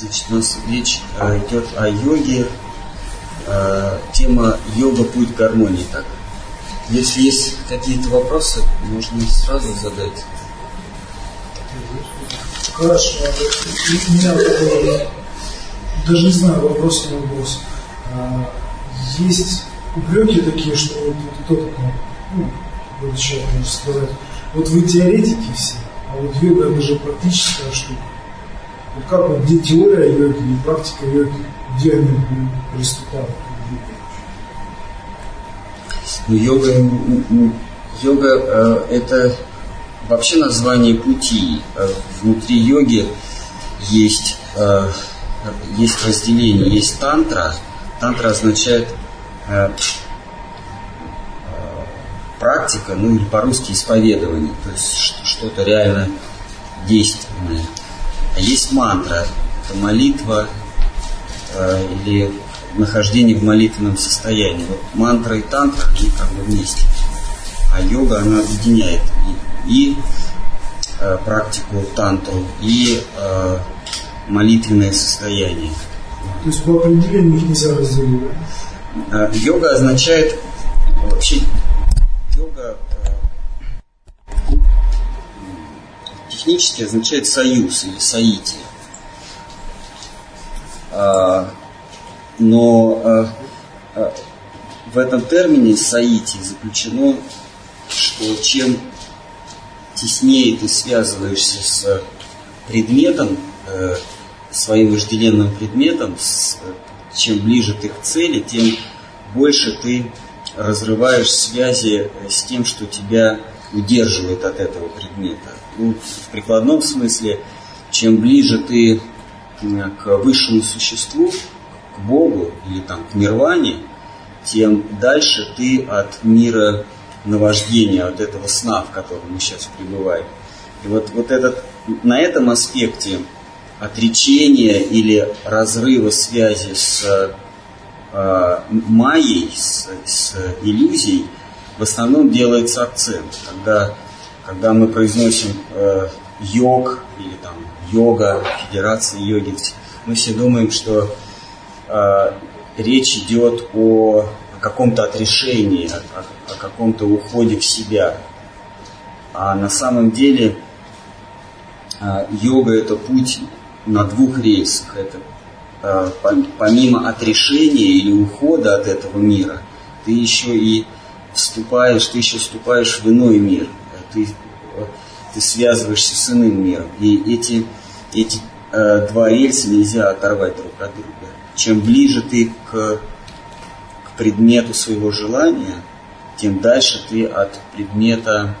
Значит, у нас речь идет о йоге. Э, тема йога путь гармонии. Так. Если есть какие-то вопросы, можно сразу задать. Хорошо. У меня такой, даже не знаю, вопрос не вопрос. А, есть упреки такие, что вот кто такой, ну, человек может сказать, вот вы теоретики все, а вот йога это же практическая штука. Вот как вот где теория йоги и практика йоги, где они приступают? Ну, йога, йога э, это вообще название пути. Э, внутри йоги есть, э, есть разделение, есть тантра. Тантра означает практика, ну или по-русски исповедование, то есть что-то реально действенное. Есть мантра, это молитва э, или нахождение в молитвенном состоянии. Вот мантра и тантра, они как бы вместе. А йога, она объединяет и, и э, практику тантру, и э, молитвенное состояние. То есть по определению их нельзя разделить, Э, йога означает вообще йога э, технически означает союз или соитие. А, но а, а, в этом термине соитие заключено, что чем теснее ты связываешься с предметом, э, своим вожделенным предметом, чем ближе ты к цели, тем больше ты разрываешь связи с тем, что тебя удерживает от этого предмета. В прикладном смысле, чем ближе ты к высшему существу, к Богу или там к нирване, тем дальше ты от мира наваждения, от этого сна, в котором мы сейчас пребываем. И вот, вот этот, на этом аспекте отречения или разрыва связи с э, майей, с, с иллюзией, в основном делается акцент. Когда, когда мы произносим э, йог или там йога, федерация йоги, мы все думаем, что э, речь идет о, о каком-то отрешении, о, о, каком-то уходе в себя. А на самом деле э, йога это путь на двух рельсах. Это э, помимо отрешения или ухода от этого мира, ты еще и вступаешь, ты еще вступаешь в иной мир. Ты, ты связываешься с иным миром. И эти, эти э, два рельса нельзя оторвать друг от друга. Чем ближе ты к, к предмету своего желания, тем дальше ты от предмета,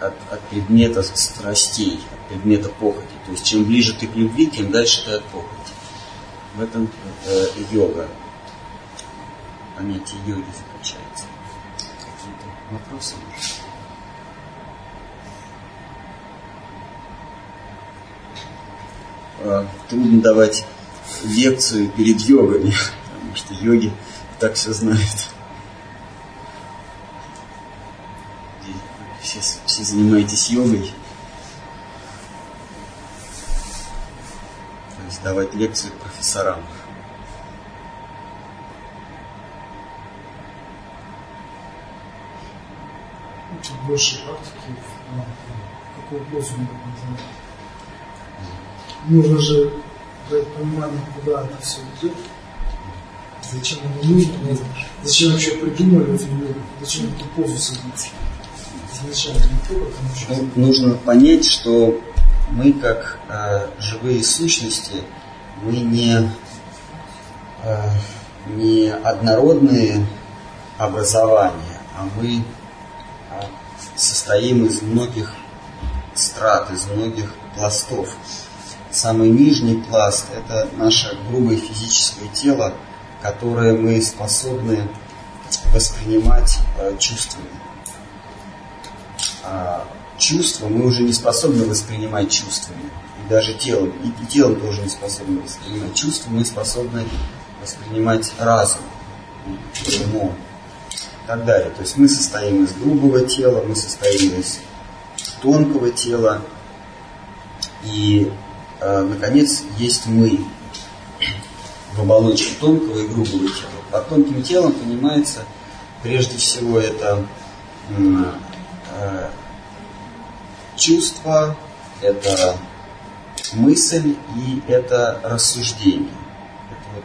от, от предмета страстей, от предмета похоти. То есть чем ближе ты к любви, тем дальше ты от похоти. В этом э, йога, понятие йоги заключается. Вопросы? Э, трудно давать лекцию перед йогами, потому что йоги так все знают. Все, все занимаетесь йогой. То есть давать лекции профессорам. Больше практики, какую пользу мы можем нужно же дать понимание, куда это все идет, зачем оно нужно, зачем вообще придумали эту йогу, зачем эту позу садиться. Изначально ну, Нужно понять, что мы как э, живые сущности, мы не, э, не однородные образования, а мы состоим из многих страт, из многих пластов самый нижний пласт – это наше грубое физическое тело, которое мы способны воспринимать э, чувствами. А чувства мы уже не способны воспринимать чувствами. И даже телом. И, телом тоже не способны воспринимать чувства. Мы способны воспринимать разум, умом так далее. То есть мы состоим из грубого тела, мы состоим из тонкого тела. И э, наконец, есть мы в оболочке тонкого и грубого тела. Под тонким телом понимается, прежде всего, это э, чувство, это мысль и это рассуждение. Это вот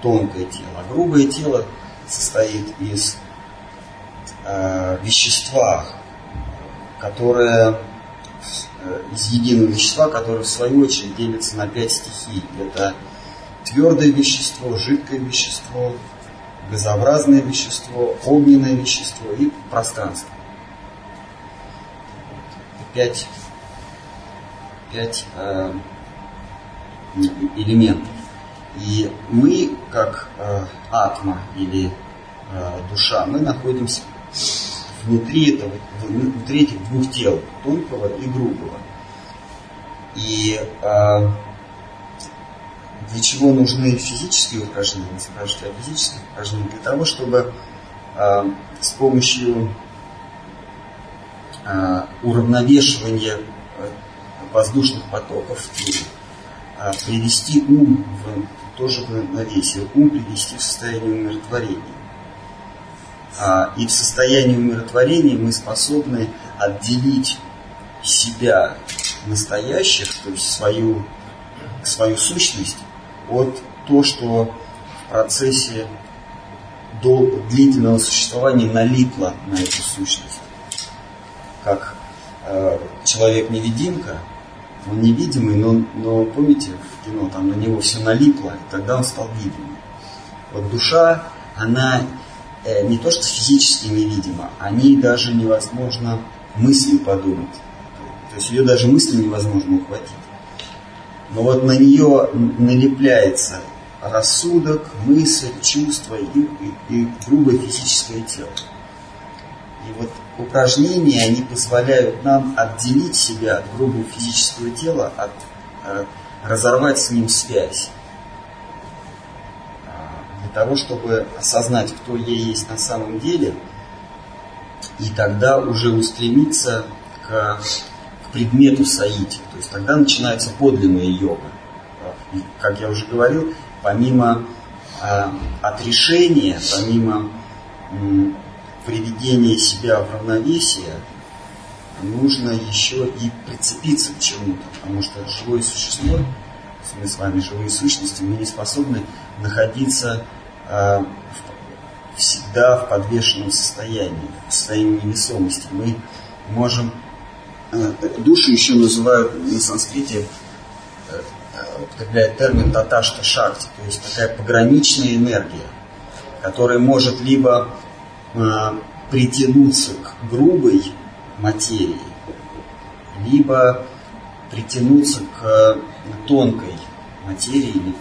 тонкое тело. А грубое тело состоит из э, вещества, которое э, из единого вещества, которое в свою очередь делится на пять стихий. Это твердое вещество, жидкое вещество, газообразное вещество, огненное вещество и пространство. Пять, пять э, элементов. И мы, как э, атма или э, душа, мы находимся внутри, этого, внутри этих двух тел, тонкого и грубого. И э, для чего нужны физические упражнения? Спрашиваете о физических упражнениях. Для того, чтобы э, с помощью э, уравновешивания э, воздушных потоков и привести ум в тоже в равновесие, ум привести в состояние умиротворения. А, и в состоянии умиротворения мы способны отделить себя настоящих, то есть свою, свою сущность, от то, что в процессе длительного существования налипло на эту сущность. Как э, человек-невидимка, он невидимый, но, но помните в кино, там на него все налипло, и тогда он стал видимым. Вот душа, она э, не то что физически невидима, о ней даже невозможно мыслью подумать. То есть ее даже мыслью невозможно ухватить. Но вот на нее налепляется рассудок, мысль, чувство и, и, и грубое физическое тело. И вот упражнения, они позволяют нам отделить себя от грубого физического тела, от, э, разорвать с ним связь того, чтобы осознать, кто я есть на самом деле, и тогда уже устремиться к, к предмету саити. То есть тогда начинается подлинная йога. И, как я уже говорил, помимо э, отрешения, помимо э, приведения себя в равновесие, нужно еще и прицепиться к чему-то, потому что живое существо, мы с вами живые сущности, мы не способны находиться Э, всегда в подвешенном состоянии, в состоянии невесомости. Мы можем... Э, душу еще называют на санскрите э, употребляет термин таташта шакти, то есть такая пограничная энергия, которая может либо притянуться к грубой материи, либо притянуться к тонкой материи или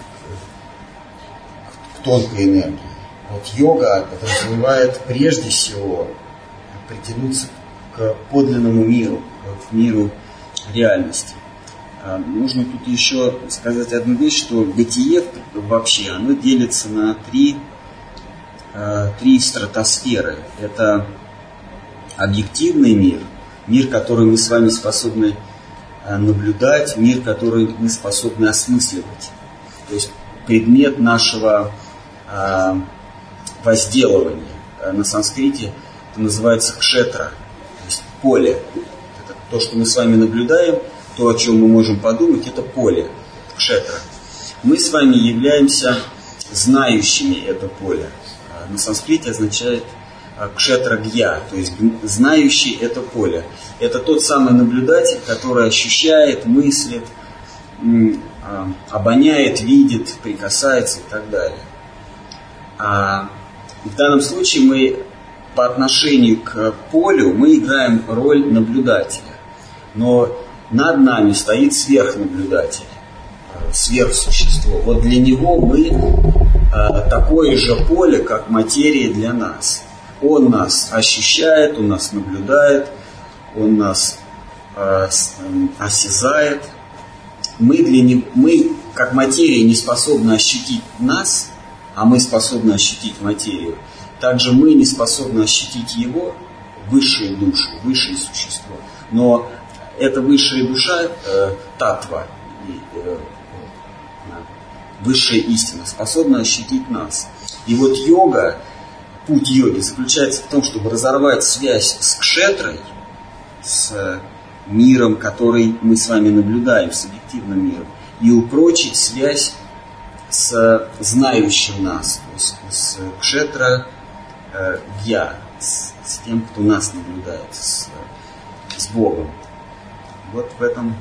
тонкой энергии. Вот йога развивает прежде всего притянуться к подлинному миру, к миру реальности. А, нужно тут еще сказать одну вещь, что бытие вообще, оно делится на три, а, три стратосферы. Это объективный мир, мир, который мы с вами способны а, наблюдать, мир, который мы способны осмысливать. То есть предмет нашего а, возделывания. На санскрите это называется кшетра, то есть поле. Это то, что мы с вами наблюдаем, то, о чем мы можем подумать, это поле, кшетра. Мы с вами являемся знающими это поле. А на санскрите означает кшетра гья, то есть знающий это поле. Это тот самый наблюдатель, который ощущает, мыслит, обоняет, видит, прикасается и так далее. А в данном случае мы по отношению к полю мы играем роль наблюдателя. Но над нами стоит сверхнаблюдатель, сверхсущество. Вот для него мы а, такое же поле, как материя для нас. Он нас ощущает, он нас наблюдает, он нас а, осязает. Мы, для него, мы, как материя, не способны ощутить нас – а мы способны ощутить материю, также мы не способны ощутить его, высшую душу, высшее существо. Но эта высшая душа, э, татва, э, высшая истина, способна ощутить нас. И вот йога, путь йоги заключается в том, чтобы разорвать связь с кшетрой, с миром, который мы с вами наблюдаем, с объективным миром, и упрочить связь с знающим нас, с, с кшетра э, я, с, с тем, кто нас наблюдает, с, с Богом. Вот в этом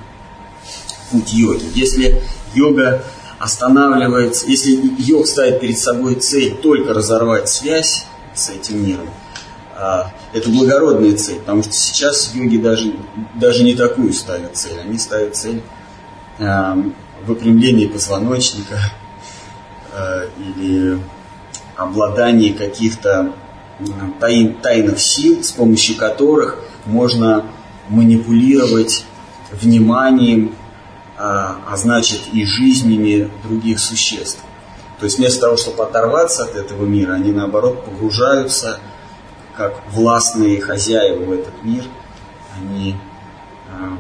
путь йоги. Если йога останавливается, если йог ставит перед собой цель только разорвать связь с этим миром, а, это благородная цель, потому что сейчас йоги даже, даже не такую ставят цель. Они ставят цель а, выпрямления позвоночника а, или обладание каких-то тайн, тайных сил, с помощью которых можно манипулировать вниманием, а, а значит и жизнями других существ. То есть вместо того, чтобы оторваться от этого мира, они наоборот погружаются как властные хозяева в этот мир. Они а,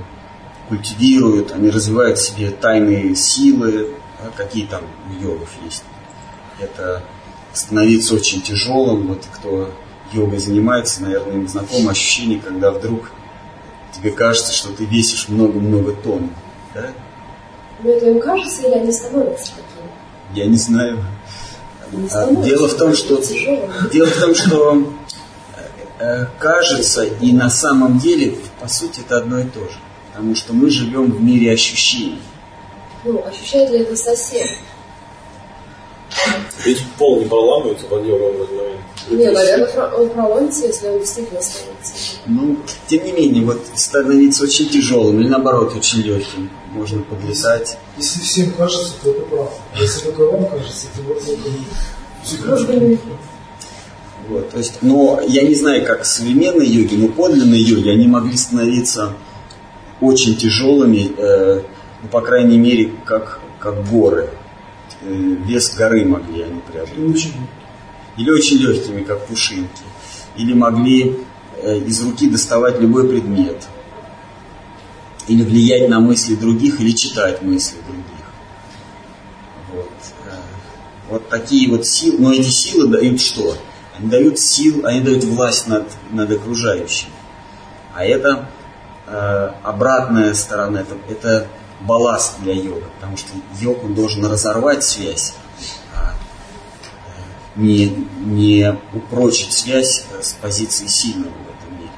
культивируют, они развивают в себе тайные силы, а, какие там у йогов есть. Это становиться очень тяжелым. Вот кто йогой занимается, наверное, им знакомо ощущение, когда вдруг тебе кажется, что ты весишь много-много тонн. Да? Но это им кажется или они становятся такими? Я не знаю. Не а, дело в том, что дело в том, что кажется и на самом деле, по сути, это одно и то же. Потому что мы живем в мире ощущений. Ну, ощущает ли это совсем? Ведь пол не проламывается под йогом в этот момент. Не, наверное, он проломится, если он действительно становится. Ну, тем не менее, вот становиться очень тяжелым или наоборот очень легким. Можно подвисать. Если всем кажется, то это правда. Если только вам кажется, то вот это вот, то есть, но я не знаю, как современные йоги, но подлинные йоги, они могли становиться очень тяжелыми, э, ну, по крайней мере, как, как горы. Э, вес горы могли они преодолеть. Или очень легкими, как пушинки. Или могли э, из руки доставать любой предмет. Или влиять на мысли других, или читать мысли других. Вот, э, вот такие вот силы. Но эти силы дают что? Они дают силу, они дают власть над, над окружающими. А это э, обратная сторона, это, это балласт для йога, потому что йог он должен разорвать связь, а не, не упрочить связь с позиции сильного в этом мире.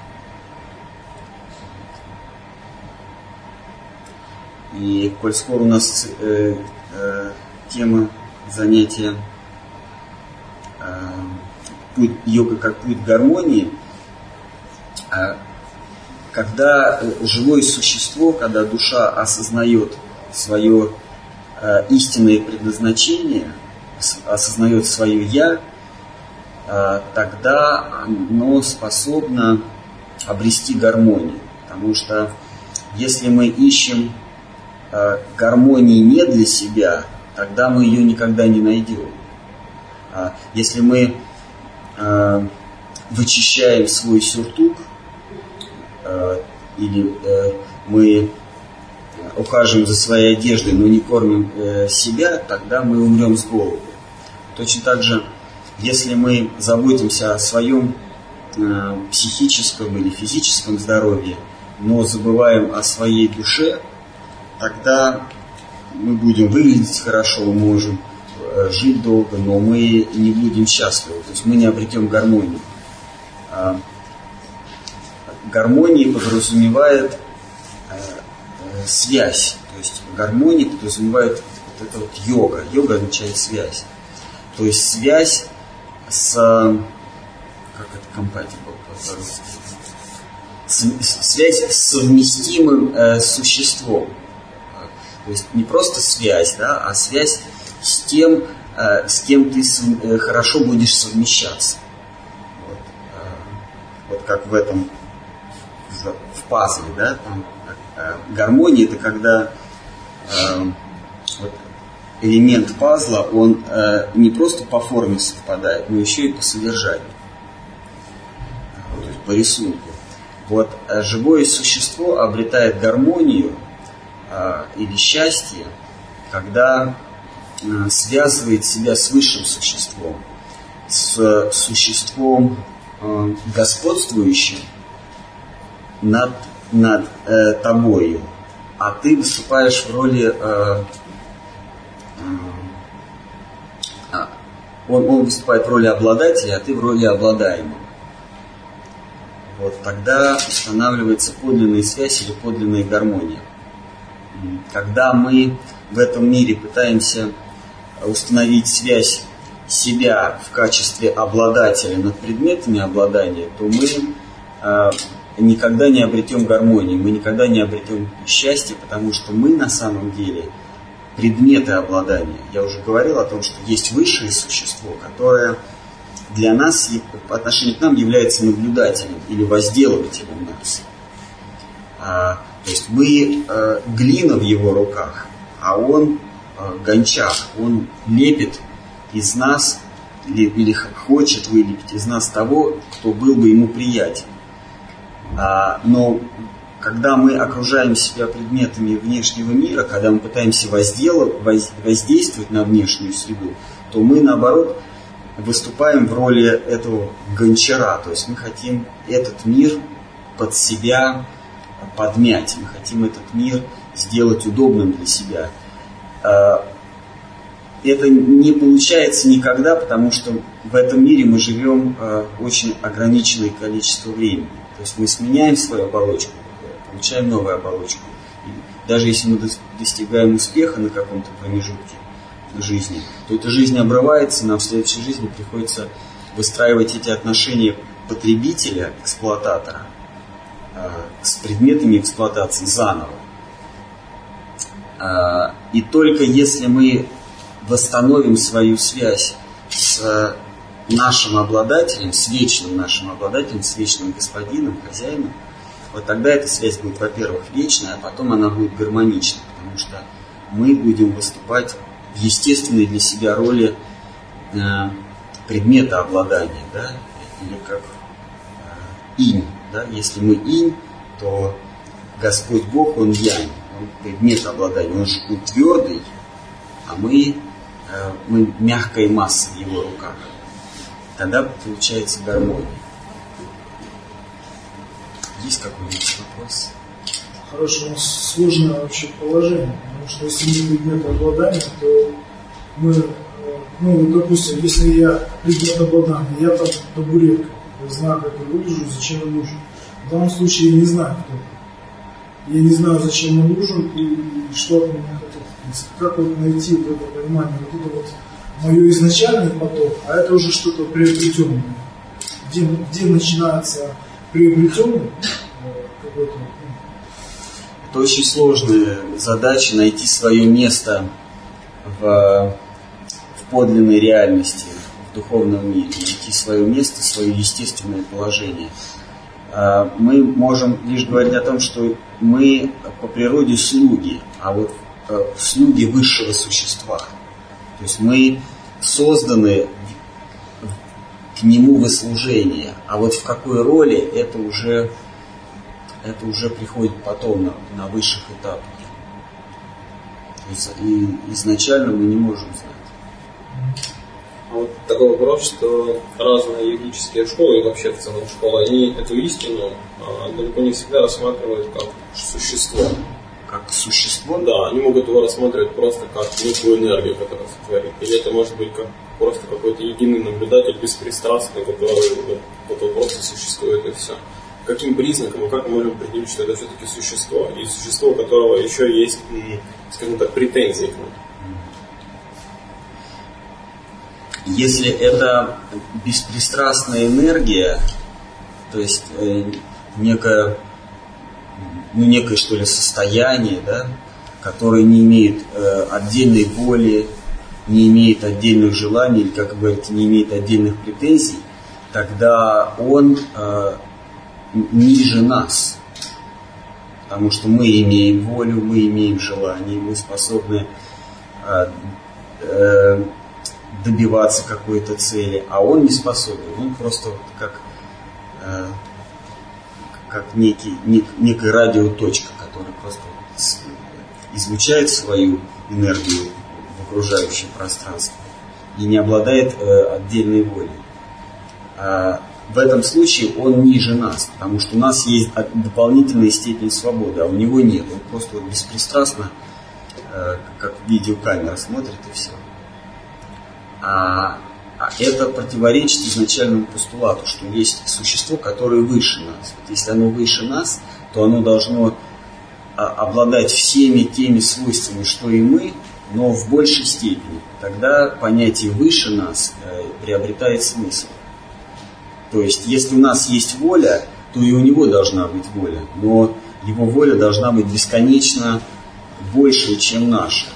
И коль скоро у нас э, э, тема занятия э, путь йога как путь гармонии, э, когда э, живое существо, когда душа осознает свое э, истинное предназначение, осознает свое «я», э, тогда оно способно обрести гармонию. Потому что если мы ищем гармонии не для себя, тогда мы ее никогда не найдем. А если мы вычищаем свой сюртук, или э, мы ухаживаем за своей одеждой, но не кормим э, себя, тогда мы умрем с голоду. Точно так же, если мы заботимся о своем психическом или физическом здоровье, но забываем о своей душе, тогда мы будем выглядеть хорошо, мы можем жить долго, но мы не будем счастливы, то есть мы не обретем гармонию. Гармонии подразумевает э, э, связь. То есть гармония подразумевает вот это вот йога. Йога означает связь. То есть связь с... Как это compatible? Связь с совместимым э, существом. То есть не просто связь, да, а связь с тем, э, с кем ты э, хорошо будешь совмещаться. Вот, вот как в этом пазле, да, там, э, гармония это когда э, вот, элемент пазла, он э, не просто по форме совпадает, но еще и по содержанию, то есть по рисунку. Вот э, живое существо обретает гармонию, э, или счастье, когда э, связывает себя с высшим существом, с существом э, господствующим над, над э, тобою, а ты выступаешь в роли э, э, он, он выступает в роли обладателя, а ты в роли обладаемого. Вот тогда устанавливается подлинная связь или подлинная гармония. Когда мы в этом мире пытаемся установить связь себя в качестве обладателя над предметами обладания, то мы э, никогда не обретем гармонии, мы никогда не обретем счастье, потому что мы на самом деле предметы обладания. Я уже говорил о том, что есть высшее существо, которое для нас, по отношению к нам, является наблюдателем или возделывателем нас. А, то есть мы а, глина в его руках, а он а, гончар, он лепит из нас или, или хочет вылепить из нас того, кто был бы ему приятен. А, но когда мы окружаем себя предметами внешнего мира, когда мы пытаемся воздействовать на внешнюю среду, то мы, наоборот, выступаем в роли этого гончара. То есть мы хотим этот мир под себя подмять. Мы хотим этот мир сделать удобным для себя. А, это не получается никогда, потому что в этом мире мы живем а, очень ограниченное количество времени. То есть мы сменяем свою оболочку, получаем новую оболочку. И даже если мы достигаем успеха на каком-то промежутке, жизни, то эта жизнь обрывается, нам в следующей жизни приходится выстраивать эти отношения потребителя, эксплуататора, э, с предметами эксплуатации заново. Э, и только если мы восстановим свою связь с нашим обладателем, с вечным нашим обладателем, с вечным господином, хозяином, вот тогда эта связь будет, во-первых, вечная, а потом она будет гармонична, потому что мы будем выступать в естественной для себя роли э, предмета обладания, да, или как э, инь, да, если мы инь, то Господь Бог, Он янь, Он предмет обладания, Он он твердый, а мы, э, мы мягкая масса в Его руках. Тогда получается гармония. Есть какой-нибудь вопрос? Хорошее, сложное вообще положение. Потому что если мы предмет обладания, то мы, э, ну, допустим, если я предмет обладания, я там табуретка, я знаю, как я выгляжу, зачем я нужен. В данном случае я не знаю, кто я не знаю, зачем он нужен и что от меня хотят. Как вот найти вот это понимание, вот это вот мое изначальный поток, а это уже что-то приобретенное. Где, где начинается приобретенный какой-то это очень сложная задача найти свое место в, в подлинной реальности, в духовном мире, найти свое место, свое естественное положение. А, мы можем лишь говорить о том, что мы по природе слуги, а вот э, слуги высшего существа. То есть мы созданы к нему в служение, а вот в какой роли это уже это уже приходит потом на, на высших этапах. И изначально мы не можем знать. А вот такой вопрос, что разные юридические школы и вообще в целом школы, они эту истину а, далеко не всегда рассматривают как существо. Как существо? Да, они могут его рассматривать просто как некую энергию, которая сотворит. Или это может быть как просто какой-то единый наблюдатель, беспристрастный, который вот, вот просто существует и все каким признаком и как мы можем определить, что это все-таки существо, и существо, у которого еще есть, скажем так, претензии к нам. Если это беспристрастная энергия, то есть э, некое, ну, некое что ли состояние, да, которое не имеет э, отдельной воли, не имеет отдельных желаний, или, как вы говорите, не имеет отдельных претензий, тогда он э, ниже нас. Потому что мы имеем волю, мы имеем желание, мы способны э, э, добиваться какой-то цели, а он не способен. Он просто вот как, э, как некий, нек, некая радиоточка, которая просто излучает свою энергию в окружающее пространство и не обладает э, отдельной волей. А в этом случае он ниже нас, потому что у нас есть дополнительная степень свободы, а у него нет. Он просто вот беспристрастно, э, как видеокамера смотрит и все. А, это противоречит изначальному постулату, что есть существо, которое выше нас. Вот если оно выше нас, то оно должно а, обладать всеми теми свойствами, что и мы, но в большей степени. Тогда понятие выше нас э, приобретает смысл. То есть, если у нас есть воля, то и у него должна быть воля, но его воля должна быть бесконечно больше, чем наша.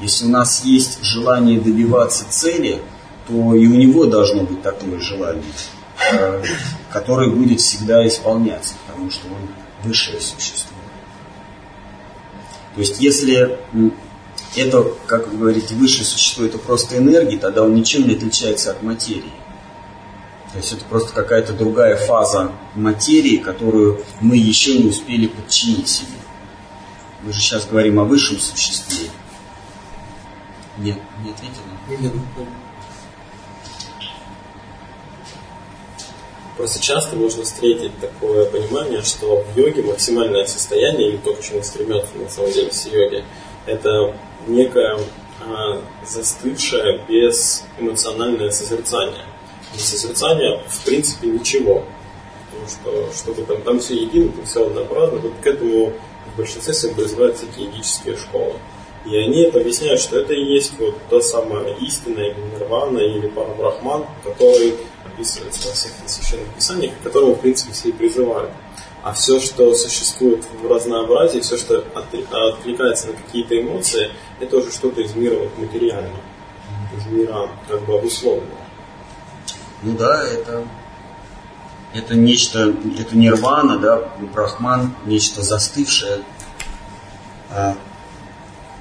Если у нас есть желание добиваться цели, то и у него должно быть такое желание, э, которое будет всегда исполняться, потому что он высшее существо. То есть, если это, как вы говорите, высшее существо, это просто энергия, тогда он ничем не отличается от материи. То есть это просто какая-то другая фаза материи, которую мы еще не успели подчинить себе. Мы же сейчас говорим о высшем существе. Нет, не ответили? Нет. Просто часто можно встретить такое понимание, что в йоге максимальное состояние, или то, к чему стремятся на самом деле все йоги, это некое а, застывшее без эмоциональное созерцание не созерцание, в принципе, ничего. Потому что что-то там, там все едино, там все однообразно. Вот к этому в большинстве своем призывают всякие егические школы. И они это объясняют, что это и есть вот та самая истина, или нирвана, или парабрахман, который описывается во всех священных писаниях, к которому, в принципе, все и призывают. А все, что существует в разнообразии, все, что откликается на какие-то эмоции, это уже что-то из мира вот, материального, из мира как бы обусловленного. Ну да, это, это нечто, это нирвана, да, брахман, нечто застывшее. А,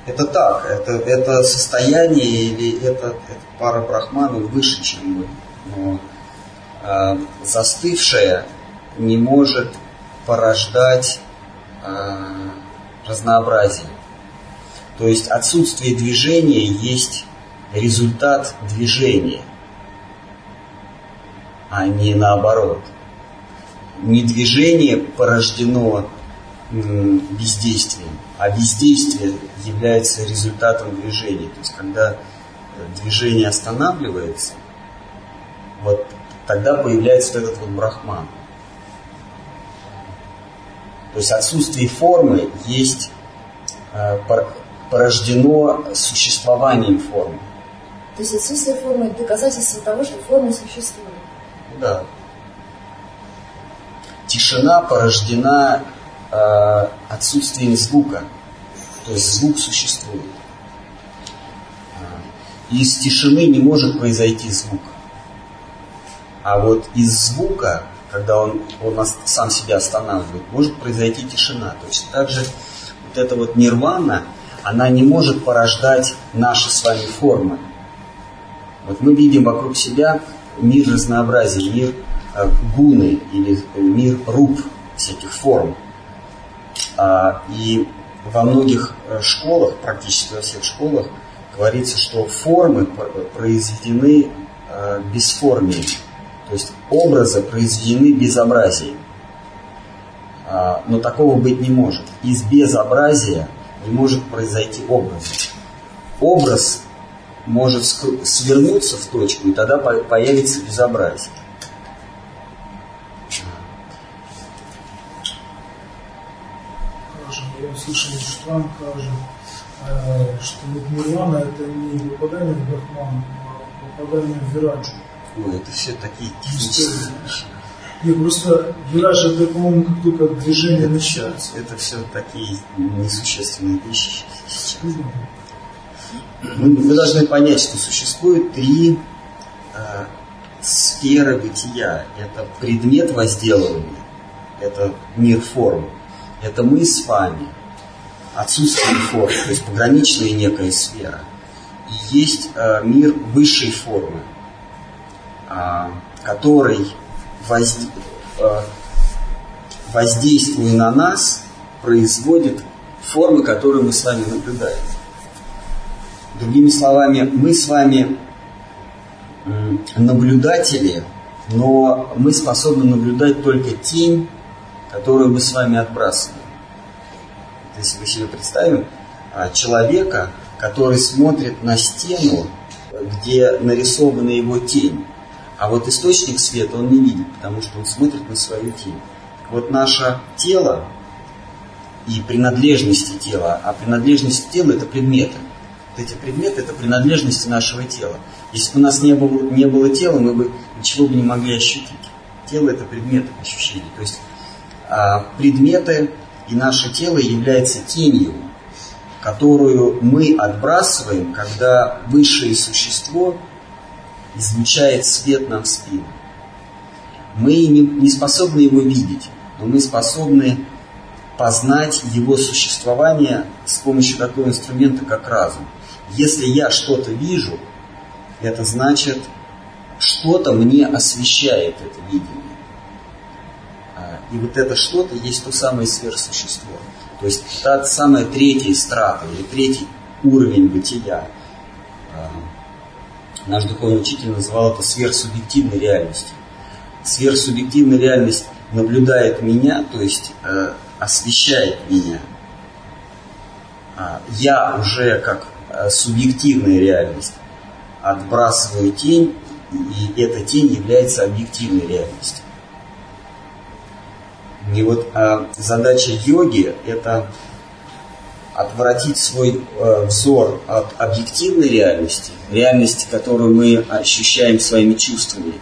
это так, это, это состояние или это, это пара брахманов выше, чем мы. Но а, застывшее не может порождать а, разнообразие. То есть отсутствие движения есть результат движения а не наоборот. Не движение порождено бездействием, а бездействие является результатом движения. То есть, когда движение останавливается, вот тогда появляется вот этот вот брахман. То есть отсутствие формы есть э, порождено существованием формы. То есть отсутствие формы – доказательство того, что форма существует. Да. Тишина порождена э, отсутствием звука. То есть звук существует. А, из тишины не может произойти звук. А вот из звука, когда он, он сам себя останавливает, может произойти тишина. То есть также вот эта вот нирвана, она не может порождать наши с вами формы. Вот мы видим вокруг себя мир разнообразия, мир э, гуны или мир руб всяких форм. А, и во многих э, школах, практически во всех школах, говорится, что формы произведены э, бесформией, то есть образы произведены безобразием. А, но такого быть не может. Из безобразия не может произойти образ. Образ может свернуться в точку, и тогда появится безобразие. Я слышал, он скажет, э, что вот это не попадание в Брахман, а попадание в Вираджу. Ой, это все такие технические вещи. Нет, просто вираж это, по-моему, как только движение это начинается. это все такие несущественные вещи сейчас мы, мы должны понять, что существует три э, сферы бытия. Это предмет возделывания, это мир форм, это мы с вами, отсутствие формы, то есть пограничная некая сфера. И есть э, мир высшей формы, который возде, э, воздействуя на нас, производит формы, которые мы с вами наблюдаем. Другими словами, мы с вами наблюдатели, но мы способны наблюдать только тень, которую мы с вами отбрасываем. Если вы себе представим а, человека, который смотрит на стену, где нарисована его тень, а вот источник света он не видит, потому что он смотрит на свою тень. Вот наше тело и принадлежности тела, а принадлежность тела это предметы. Вот эти предметы это принадлежности нашего тела. Если бы у нас не было, не было тела, мы бы ничего бы не могли ощутить. Тело это предметы ощущений. То есть а, предметы и наше тело является тенью, которую мы отбрасываем, когда высшее существо излучает свет нам в спину. Мы не, способны его видеть, но мы способны познать его существование с помощью такого инструмента, как разум. Если я что-то вижу, это значит, что-то мне освещает это видение. А, и вот это что-то есть то самое сверхсущество. То есть та самая третья страта или третий уровень бытия. Наш духовный учитель называл это сверхсубъективной реальностью. Сверхсубъективная реальность наблюдает меня, то есть э, освещает меня. А, я уже как э, субъективная реальность отбрасываю тень, и эта тень является объективной реальностью. И вот а, задача йоги – это отвратить свой э, взор от объективной реальности, реальности, которую мы ощущаем своими чувствами,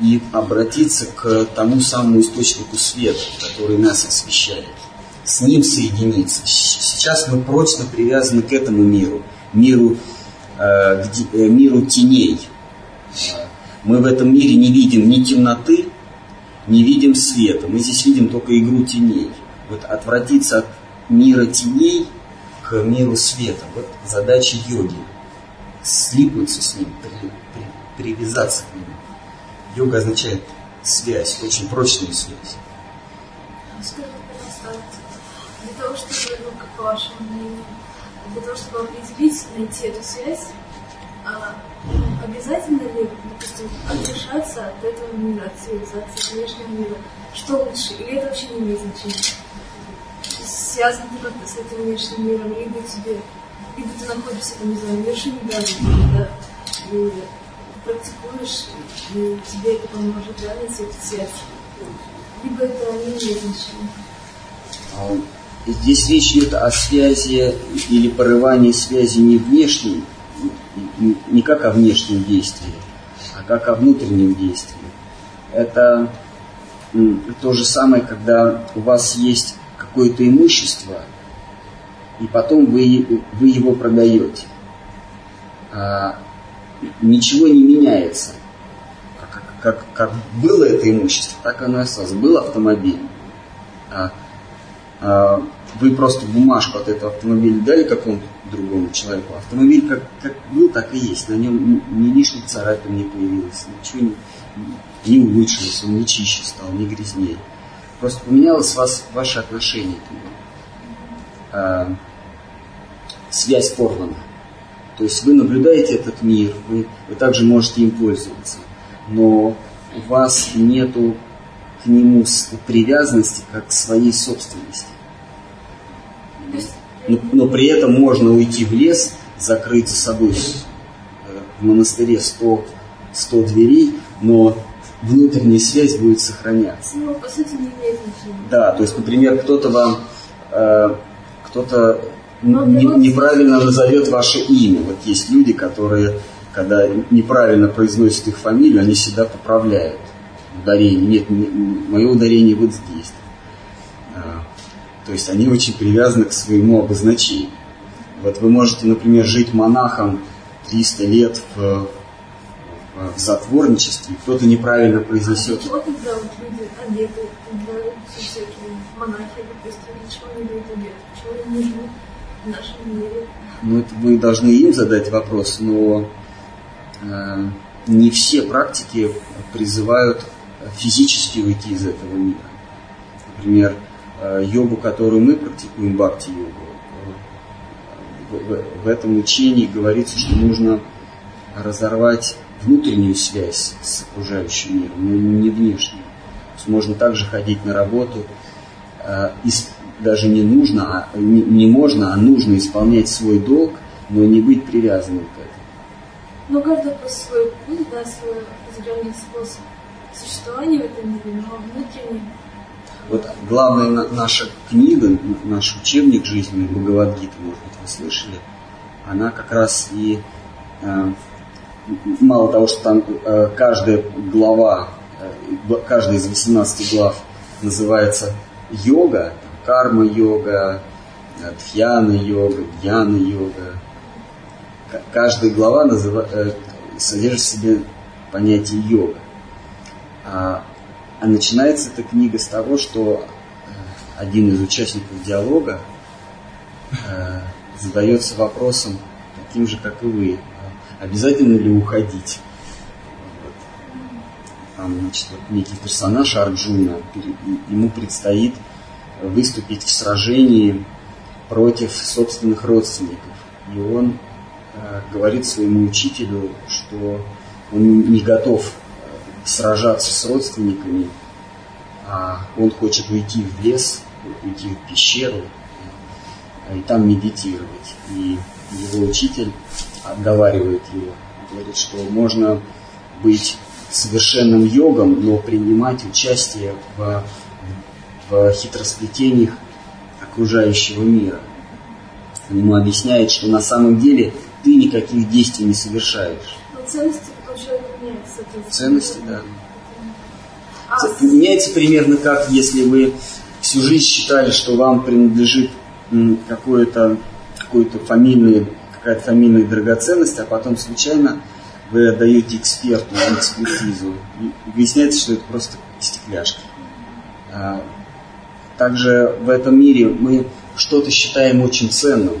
и обратиться к тому самому источнику света, который нас освещает. С ним соединиться. Сейчас мы прочно привязаны к этому миру, миру, э, где, э, миру теней. Мы в этом мире не видим ни темноты, не видим света. Мы здесь видим только игру теней. Вот отвратиться от мира теней к миру света. Вот задача йоги. Слипнуться с ним, при, при, привязаться к нему. Йога означает связь, очень прочную связь. Скажите, пожалуйста, для того, чтобы, ну, как по вашему мнению, для того, чтобы определить, найти эту связь, а, обязательно ли, допустим, отрешаться от этого мира, от цивилизации, внешнего мира? Что лучше? Или это вообще не имеет значения? Связан ты как-то с этим внешним миром, либо тебе, либо ты находишься, там, не знаю, в вершине горы, да, и практикуешь, и тебе это поможет найти эту связь. Либо это не имеет значения. А, здесь речь идет о связи или порывании связи не внешней, не как о внешнем действии, а как о внутреннем действии. Это то же самое, когда у вас есть какое-то имущество, и потом вы, вы его продаете. А, ничего не меняется. Как, как, как было это имущество, так оно и осталось. Был автомобиль. А, а, вы просто бумажку от этого автомобиля дали какому-то другому человеку. Автомобиль как, как был, так и есть. На нем ни лишних царапин не появилось, ничего не, не улучшилось, он не чище стал, не грязнее. Просто поменялось вас, ваше отношение к нему. А, связь порвана. То есть вы наблюдаете этот мир, вы, вы также можете им пользоваться, но у вас нету к нему привязанности как к своей собственности. Но, но при этом можно уйти в лес, закрыть за собой э, в монастыре 100, 100 дверей, но внутренняя связь будет сохраняться. Ну, по сути, не имеет значения. Да, то есть, например, кто-то вам, э, кто-то не, неправильно назовет ваше имя. Вот есть люди, которые, когда неправильно произносят их фамилию, они всегда поправляют ударение. Нет, не, мое ударение вот здесь. А, то есть они очень привязаны к своему обозначению. Вот вы можете, например, жить монахом 300 лет в, в затворничестве, кто-то неправильно произнесет. В? Ну, это вы должны им задать вопрос, но э, не все практики призывают физически уйти из этого мира. Например, э, йогу, которую мы практикуем, бхакти-йогу, в, в этом учении говорится, что нужно разорвать внутреннюю связь с окружающим миром, но не внешнюю. То есть можно также ходить на работу, э, даже не нужно, а, не, не можно, а нужно исполнять свой долг, но не быть привязанным к этому. Но каждый по свой путь, да, свой определенный способ существования в этом мире, но внутренний вот главная наша книга, наш учебник жизни Бхагавадгита, может быть, вы слышали, она как раз и э, мало того, что там э, каждая глава, э, каждая из 18 глав называется йога, карма-йога, э, дхьяна-йога, гьяна-йога. Каждая глава называ, э, содержит в себе понятие йога. А а начинается эта книга с того, что один из участников диалога э, задается вопросом, таким же, как и вы, обязательно ли уходить? Вот. Там, значит, вот некий персонаж Арджуна, ему предстоит выступить в сражении против собственных родственников. И он э, говорит своему учителю, что он не готов сражаться с родственниками, а он хочет уйти в лес, уйти в пещеру и там медитировать. И его учитель отговаривает его, говорит, что можно быть совершенным йогом, но принимать участие в, в хитросплетениях окружающего мира. Он ему объясняет, что на самом деле ты никаких действий не совершаешь. Но ценности Ценности, да. А Меняется примерно как, если вы всю жизнь считали, что вам принадлежит какое-то какое-то фамильное, какая-то фамильная драгоценность, а потом случайно вы отдаете эксперту на экспертизу. И выясняется, что это просто стекляшки. А, также в этом мире мы что-то считаем очень ценным.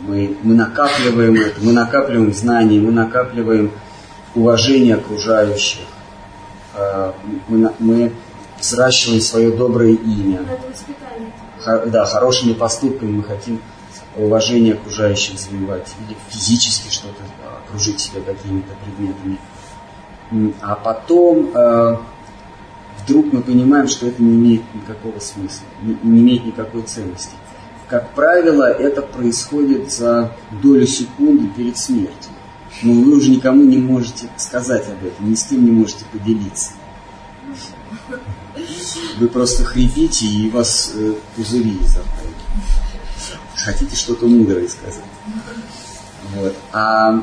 Мы, мы накапливаем это, мы накапливаем знания, мы накапливаем уважение окружающих. А, мы, мы взращиваем свое доброе имя. Да, хорошими поступками мы хотим уважение окружающих завоевать. Или физически что-то окружить себя какими-то предметами. А потом э, вдруг мы понимаем, что это не имеет никакого смысла, не, не имеет никакой ценности. Как правило, это происходит за долю секунды перед смертью но вы уже никому не можете сказать об этом, ни с кем не можете поделиться. Вы просто хрипите, и вас э, пузыри изо Хотите что-то мудрое сказать. Вот. А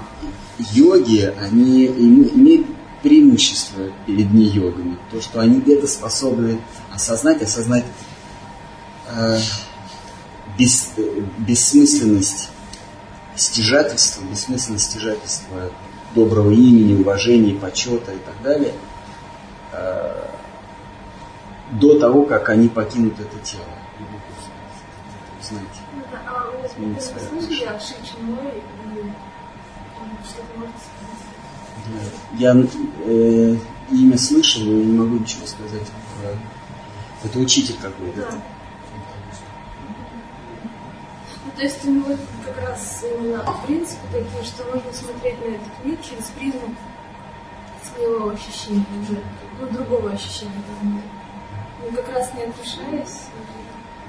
йоги, они имеют преимущество перед не-йогами. То, что они это способны осознать, осознать э, бес, бессмысленность стяжательства, бессмысленность стяжательства доброго имени, уважения, почета и так далее, э, до того, как они покинут это тело. Знаете. Ну, Шичиморе? Я э, имя слышал, но не могу ничего сказать. Это учитель какой-то. Да. То есть у него как раз именно принципы такие, что можно смотреть на этот мир через призму своего ощущения уже, ну, другого ощущения. И как раз не отрешаясь,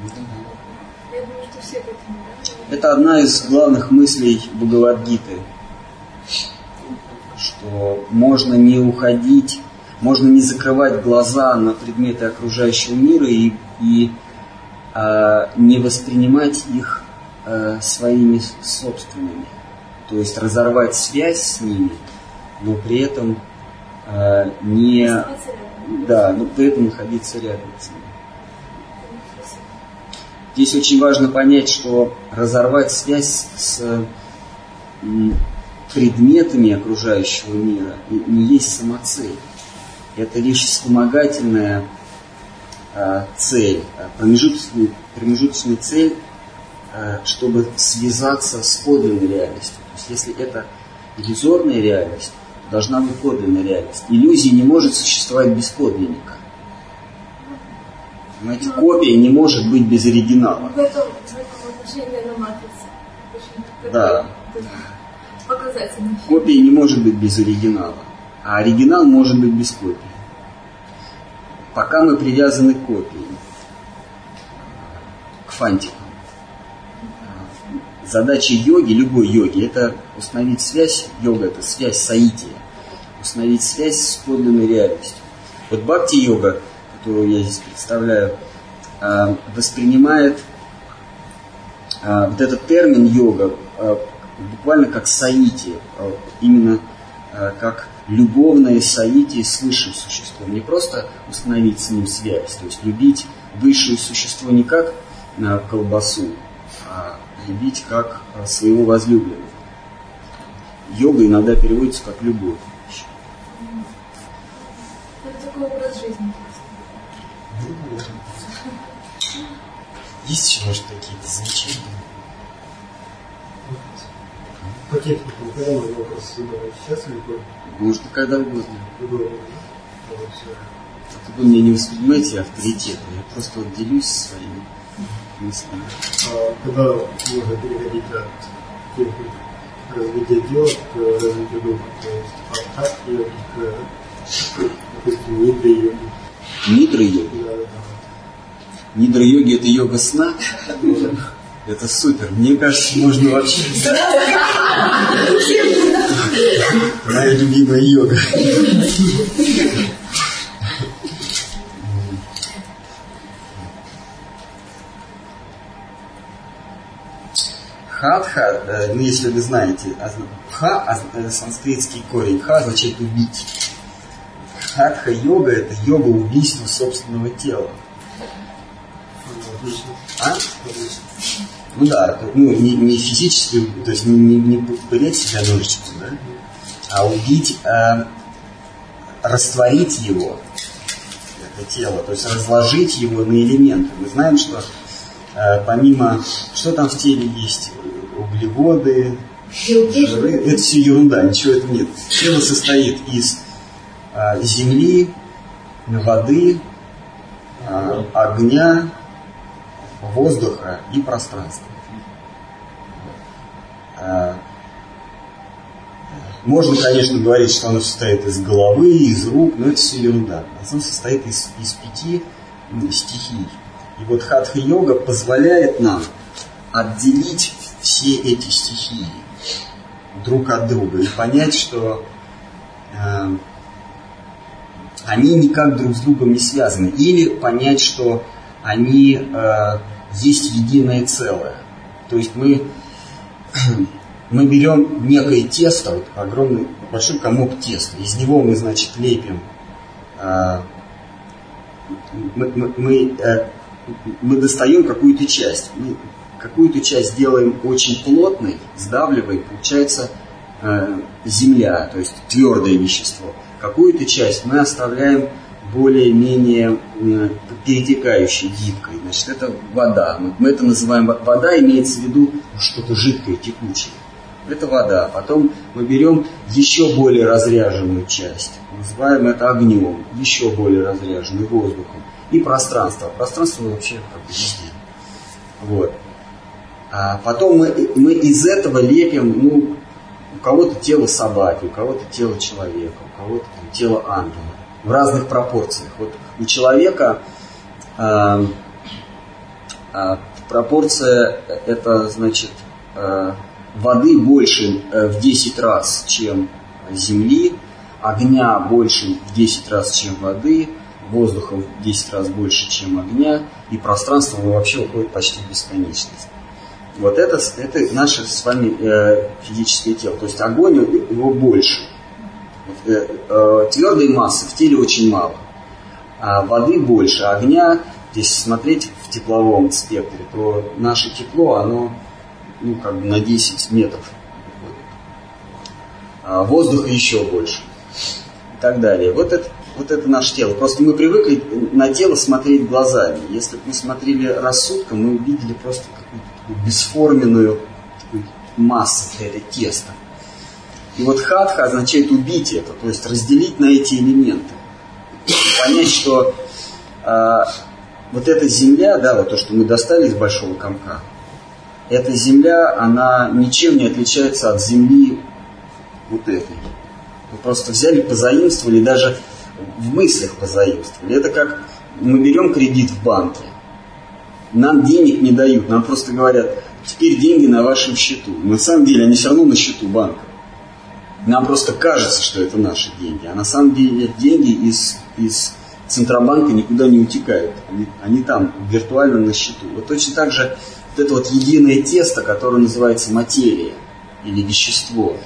этому, да? Это одна из главных мыслей Бхагавадгиты, что можно не уходить, можно не закрывать глаза на предметы окружающего мира и, и а, не воспринимать их э, своими собственными. То есть разорвать связь с ними, но при этом э, не... Да, но при этом находиться рядом с ними. Здесь очень важно понять, что разорвать связь с предметами окружающего мира не есть самоцель. Это лишь вспомогательная э, цель, промежуточная, промежуточная цель Э, чтобы связаться с подлинной реальностью. То есть если это иллюзорная реальность, должна быть подлинная реальность. Иллюзия не может существовать без подлинника. Понимаете, копия не может быть без оригинала. Да. Копия не может быть без оригинала, а оригинал может быть без копии. Пока мы привязаны к копии, к фантикам. Задача йоги, любой йоги, это установить связь, йога это связь саития, установить связь с подлинной реальностью. Вот бхакти-йога, которую я здесь представляю, а, воспринимает а, вот этот термин йога а, буквально как саити, именно как любовное саити с высшим существом. Не просто установить с ним связь, то есть любить высшее существо не как колбасу, а любить как своего возлюбленного. Йога иногда переводится как любовь. Это такой образ жизни. Есть еще, может, какие-то замечания? По технике, когда можно вопрос задавать? Сейчас или позже? Можно когда угодно. Только вы меня не воспринимаете авторитетом, я просто вот делюсь своими мыслями. А когда можно переходить от техники развития тела к развитию духа? То есть от так йоги к, допустим, нидра йоги. Нидра йоги. Да, да, Нидра йоги это йога сна. Это супер. Мне кажется, можно вообще... Моя любимая йога. Хатха, э, ну если вы знаете, ха, э, санскритский корень, ха означает убить. Хатха йога это йога убийства собственного тела. А? Ну да, ну, не, не физически, то есть не, не, не пырять себя ножичком, да, а убить, э, растворить его, это тело, то есть разложить его на элементы. Мы знаем, что э, помимо, что там в теле есть, углеводы, жиры, это все ерунда, ничего этого нет. Тело состоит из э, земли, воды, э, огня, воздуха и пространства. А, Можно, конечно, говорить, что оно состоит из головы, из рук, но это все ерунда. Оно состоит из, из пяти м, стихий. И вот хатха-йога позволяет нам отделить все эти стихии друг от друга и понять, что э, они никак друг с другом не связаны. Или понять, что они э, есть единое целое. То есть мы, мы берем некое тесто, вот огромный большой комок теста, из него мы, значит, лепим, э, мы, мы, мы, э, мы достаем какую-то часть, какую-то часть делаем очень плотной, сдавливаем, получается э, земля, то есть твердое вещество. Какую-то часть мы оставляем более-менее э, перетекающей, гибкой. Значит, это вода. Мы, это называем во- вода, имеется в виду что-то жидкое, текучее. Это вода. Потом мы берем еще более разряженную часть. Называем это огнем, еще более разряженную воздухом. И пространство. Пространство вообще как везде. Вот. А потом мы, мы из этого лепим, ну, у кого-то тело собаки, у кого-то тело человека, у кого-то тело ангела. В разных пропорциях. Вот у человека а, а, пропорция это значит а, воды больше э, в 10 раз, чем земли, огня больше в 10 раз, чем воды, воздуха в 10 раз больше, чем огня, и пространство вообще уходит почти в бесконечность. Вот это, это наше с вами э, физическое тело. То есть огонь его больше. Э, э, твердой массы в теле очень мало. А воды больше, огня, если смотреть в тепловом спектре, то наше тепло, оно ну, как бы на 10 метров. А воздуха еще больше. И так далее. Вот это, вот это наше тело. Просто мы привыкли на тело смотреть глазами. Если бы мы смотрели рассудком, мы увидели просто какую-то такую бесформенную такую массу, это тесто. И вот хатха означает убить это, то есть разделить на эти элементы. Понять, что а, вот эта земля, да, вот то, что мы достали из большого комка, эта земля, она ничем не отличается от земли вот этой. Вы просто взяли, позаимствовали, даже в мыслях позаимствовали. Это как мы берем кредит в банке, нам денег не дают, нам просто говорят, теперь деньги на вашем счету. На самом деле они все равно на счету банка. Нам просто кажется, что это наши деньги, а на самом деле деньги из, из Центробанка никуда не утекают. Они, они там виртуально на счету. Вот точно так же вот это вот единое тесто, которое называется материя или вещество,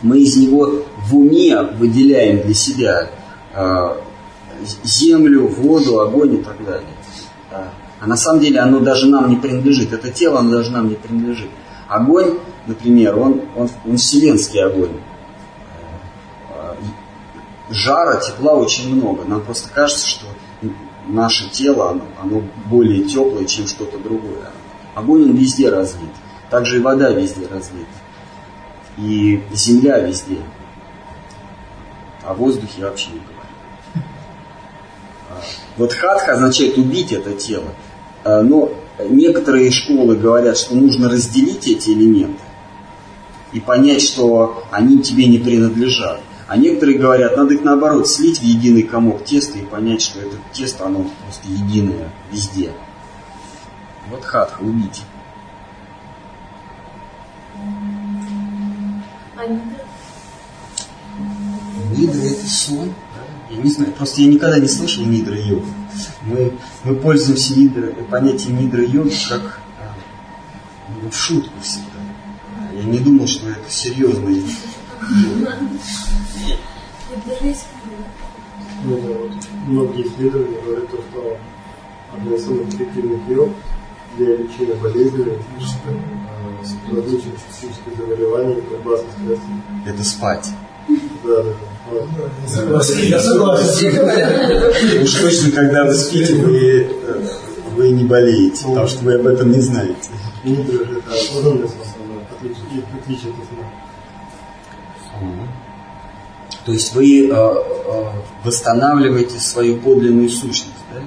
мы из него в уме выделяем для себя э, землю, воду, огонь и так далее. А на самом деле оно даже нам не принадлежит. Это тело, оно даже нам не принадлежит. Огонь, например, он, он, он вселенский огонь. Жара, тепла очень много. Нам просто кажется, что наше тело, оно, оно более теплое, чем что-то другое. Огонь, он везде разлит. Также и вода везде разлита. И земля везде. О воздухе вообще не говорю. Вот хатха означает убить это тело. А, но некоторые школы говорят, что нужно разделить эти элементы и понять, что они тебе не принадлежат. А некоторые говорят, надо их наоборот слить в единый комок теста и понять, что это тесто, оно просто единое везде. Вот хатха, убить. Нидра? Это сон. Я не знаю, просто я никогда не слышал нидра йогу. Мы, мы пользуемся нидра, понятием нидра йоги как а, в шутку всегда. Я не думал, что это серьезно. Ну, вот, многие исследования говорят, что одна из самых эффективных йог для лечения болезней а, с различных психических заболеваний и со стрессом. Это спать. Да, да. Я согласен. Уж точно, когда вы спите, вы, вы не болеете, потому что вы об этом не знаете. Нидра это осознанность в основном, отличие от сна. То есть вы э, э, восстанавливаете свою подлинную сущность, да?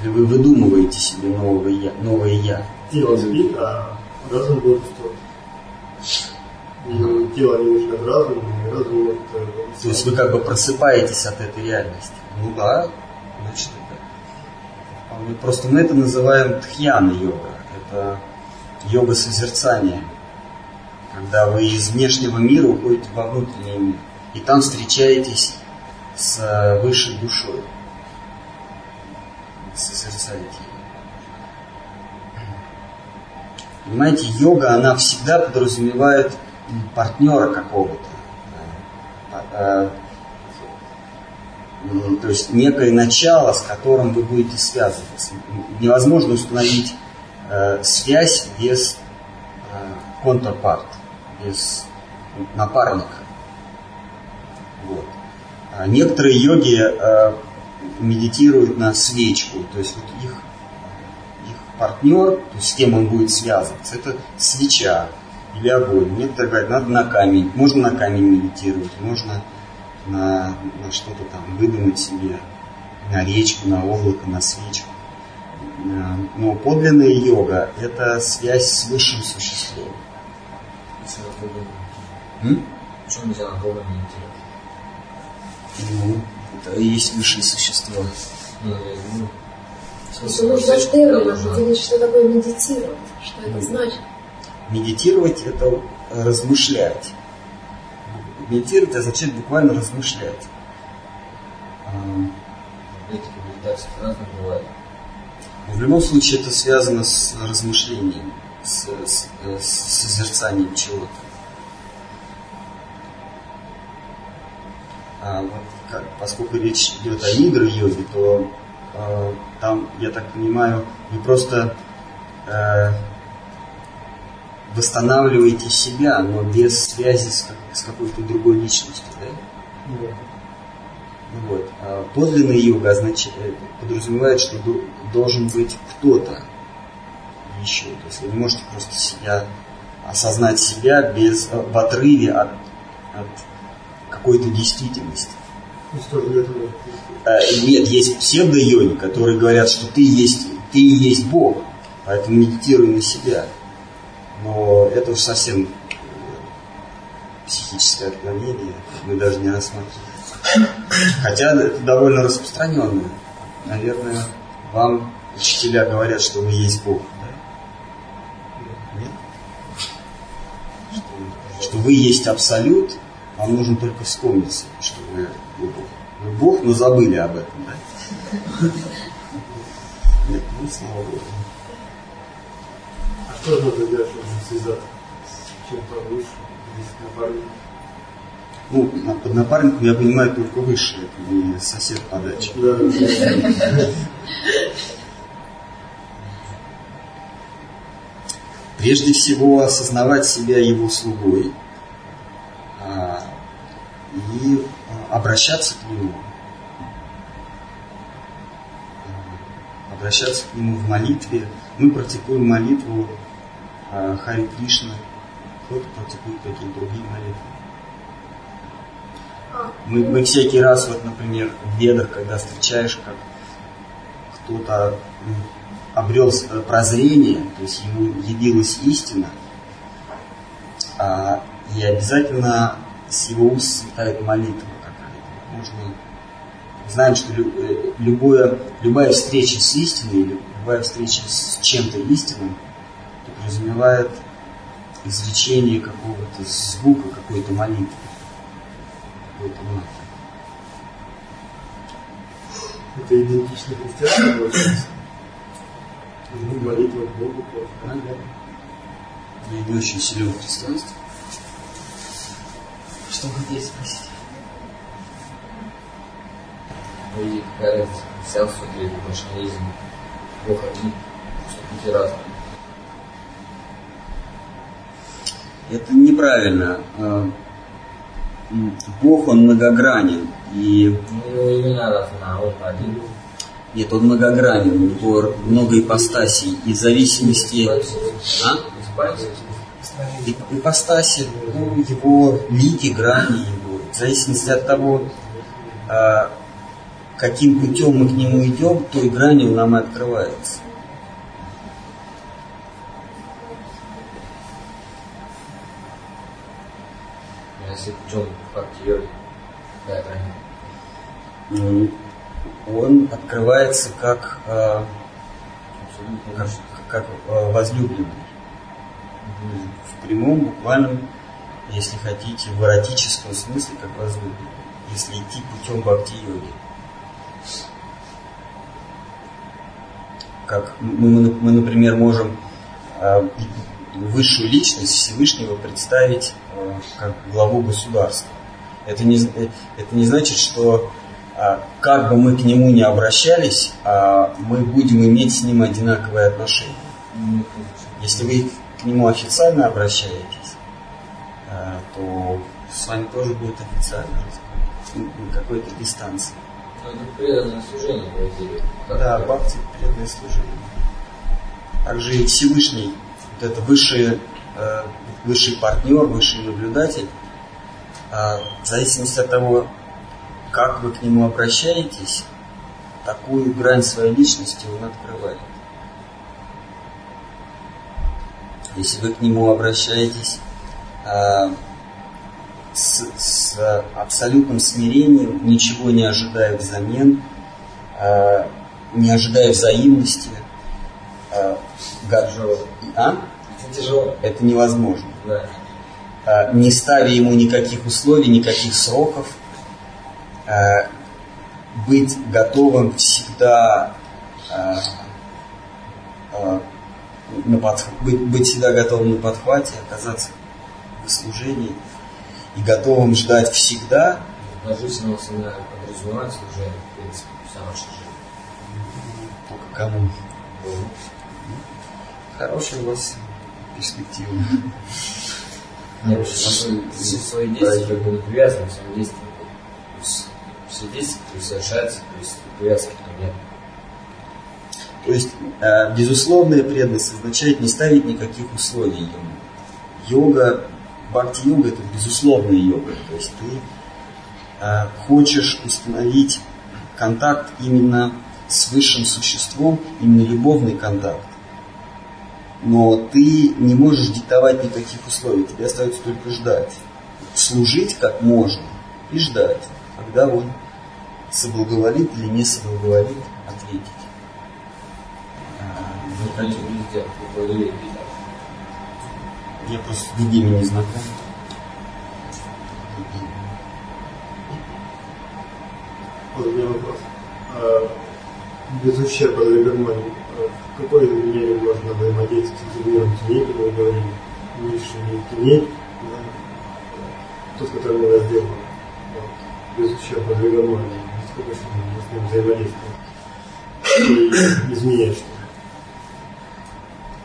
Или вы выдумываете себе новое я? Новое я? Тело спит, а разум бодрствует. И тело не мешает разуму, и разум может... э, То есть вы как бы просыпаетесь от этой реальности. Ну да, значит это. вполне Просто мы это называем тхьяна йога. Это йога созерцания. Когда вы из внешнего мира уходите во внутренний мир. И там встречаетесь с э, высшей душой. Созерцаете ее. Понимаете, йога, она всегда подразумевает партнера какого-то. Э, э, То есть некое начало, с которым вы будете связываться. Невозможно установить э, связь без контрпарт, без напарника. Вот. А некоторые йоги э, медитируют на свечку, то есть вот их, их партнер, то есть с кем он будет связываться, это свеча или огонь. Некоторые говорят, надо на камень. Можно на камень медитировать, можно на, на что-то там выдумать себе, на речку, на облако, на свечку. Э, Но подлинная йога – это связь с высшим существом. Почему нельзя на Бога медитировать? Ну, это и есть высшее существо. Ну, я- ну, смысле, нужно может, термин определить, что такое медитировать, что это значит. Медитировать – это размышлять. Медитировать означает буквально размышлять. Этика медитации разных бывает. В любом случае это связано с размышлением, с, с- с созерцанием чего-то. А вот как- поскольку речь идет о нидра-йоге, то э, там, я так понимаю, вы просто э, восстанавливаете себя, но без связи с, с какой-то другой личностью, да? Да. Вот. А подлинная йога означает, подразумевает, что до- должен быть кто-то еще. То есть вы не можете просто себя осознать себя без, э, в отрыве от, от какой-то действительности. Э, Нет, есть псевдо-йоги, которые говорят, что ты есть, ты и есть Бог. Поэтому медитируй на себя. Но это уж совсем э, психическое отклонение, мы даже не рассматриваем. Хотя это довольно распространенное. Наверное, вам учителя говорят, что вы есть Бог. Да? Нет? Что, что вы есть абсолют, вам нужно только вспомнить, что вы, вы Бог. Вы Бог, но забыли об этом, да? Нет, ну слава Богу. А что надо делать, чтобы связаться с чем-то лучше, если напарник? Ну, под напарником я понимаю только высшее, это не сосед по даче. Да. Прежде всего осознавать себя его слугой а, и а, обращаться к нему. А, Обращаться к нему в молитве. Мы практикуем молитву Хари Кришна, кто-то практикует какие-то другие молитвы. Мы, мы всякий раз, вот, например, в ведах, когда встречаешь, как кто-то обрел э, прозрение, то есть ему явилась истина, а, и обязательно с его уст слетает молитва какая-то. Можно знаем, что э, любое, любая встреча с истиной, или любая встреча с чем-то истинным подразумевает изречение какого-то звука, какой-то молитвы. Это идентично христианству получается. Ну, молитва к Богу тоже. Наверное. Я не очень силен в христианстве. Что хотели спросить? Ну, и какая разница, христианство или национализм? Бог один, пути разные. Это неправильно. Бог, он многогранен. И его имена разные, он один. нет, он многогранен, у него много ипостасей. И в зависимости... А? И- Ипостаси, ну, его лики, грани его. В зависимости от того, а, каким путем мы к нему идем, той гранью нам и открывается. А путем факти йоги, какая грань? М, Он открывается как, а, Абсолютно. как, как возлюбленный. В прямом, буквальном, если хотите, в эротическом смысле, как возлюбленный. Если идти путем бхакти-йоги. Как мы, мы, мы, например, можем а, высшую личность Всевышнего представить а, как главу государства. Это не, э, это не значит, что а, как бы мы к нему не обращались, а, мы будем иметь с ним одинаковые отношения. Если вы к нему официально обращаетесь, а, то с вами тоже будет официально на какой-то дистанции. Ну, преданное служение, Да, бхакти – преданное служение. Также и Всевышний, вот это высший, э, высший партнер, высший наблюдатель, а, в зависимости от того, как вы к нему обращаетесь, такую грань своей личности он открывает. Если вы к нему обращаетесь а, с, с абсолютным смирением, ничего не ожидая взамен, а, не ожидая взаимности, го- Тяжело. а? Это тяжело. это невозможно. Да. А, не ставя ему никаких условий, никаких сроков, а, быть готовым всегда а, на подх- быть, быть всегда готовым на подхвате, оказаться в служении и готовым ждать всегда, Положительного всегда подразумевает служение, в принципе, вся наша жизнь. только кому. Хорошая у вас перспектива. Нет, все свои действия не привязаны к своим действиям. Все действия, которые совершаются, то есть привязки к нет. То есть э, безусловная преданность означает не ставить никаких условий ему. Йога, бхакти-йога это безусловная йога. То есть ты э, хочешь установить контакт именно с высшим существом, именно любовный контакт. Но ты не можешь диктовать никаких условий, тебе остается только ждать. Служить как можно и ждать, когда он соблаговолит или не соблаговолит ответить. Не поговорили. Я просто с другими не знаком. Вот у меня вопрос. А, без ущерба для гармонии, а в какой мере можно взаимодействовать с миром теней, как вы говорили, низшими теней, да, тот, который мы разделаны, вот, без ущерба для гармонии, сколько с ним, с взаимодействовать изменять что-то.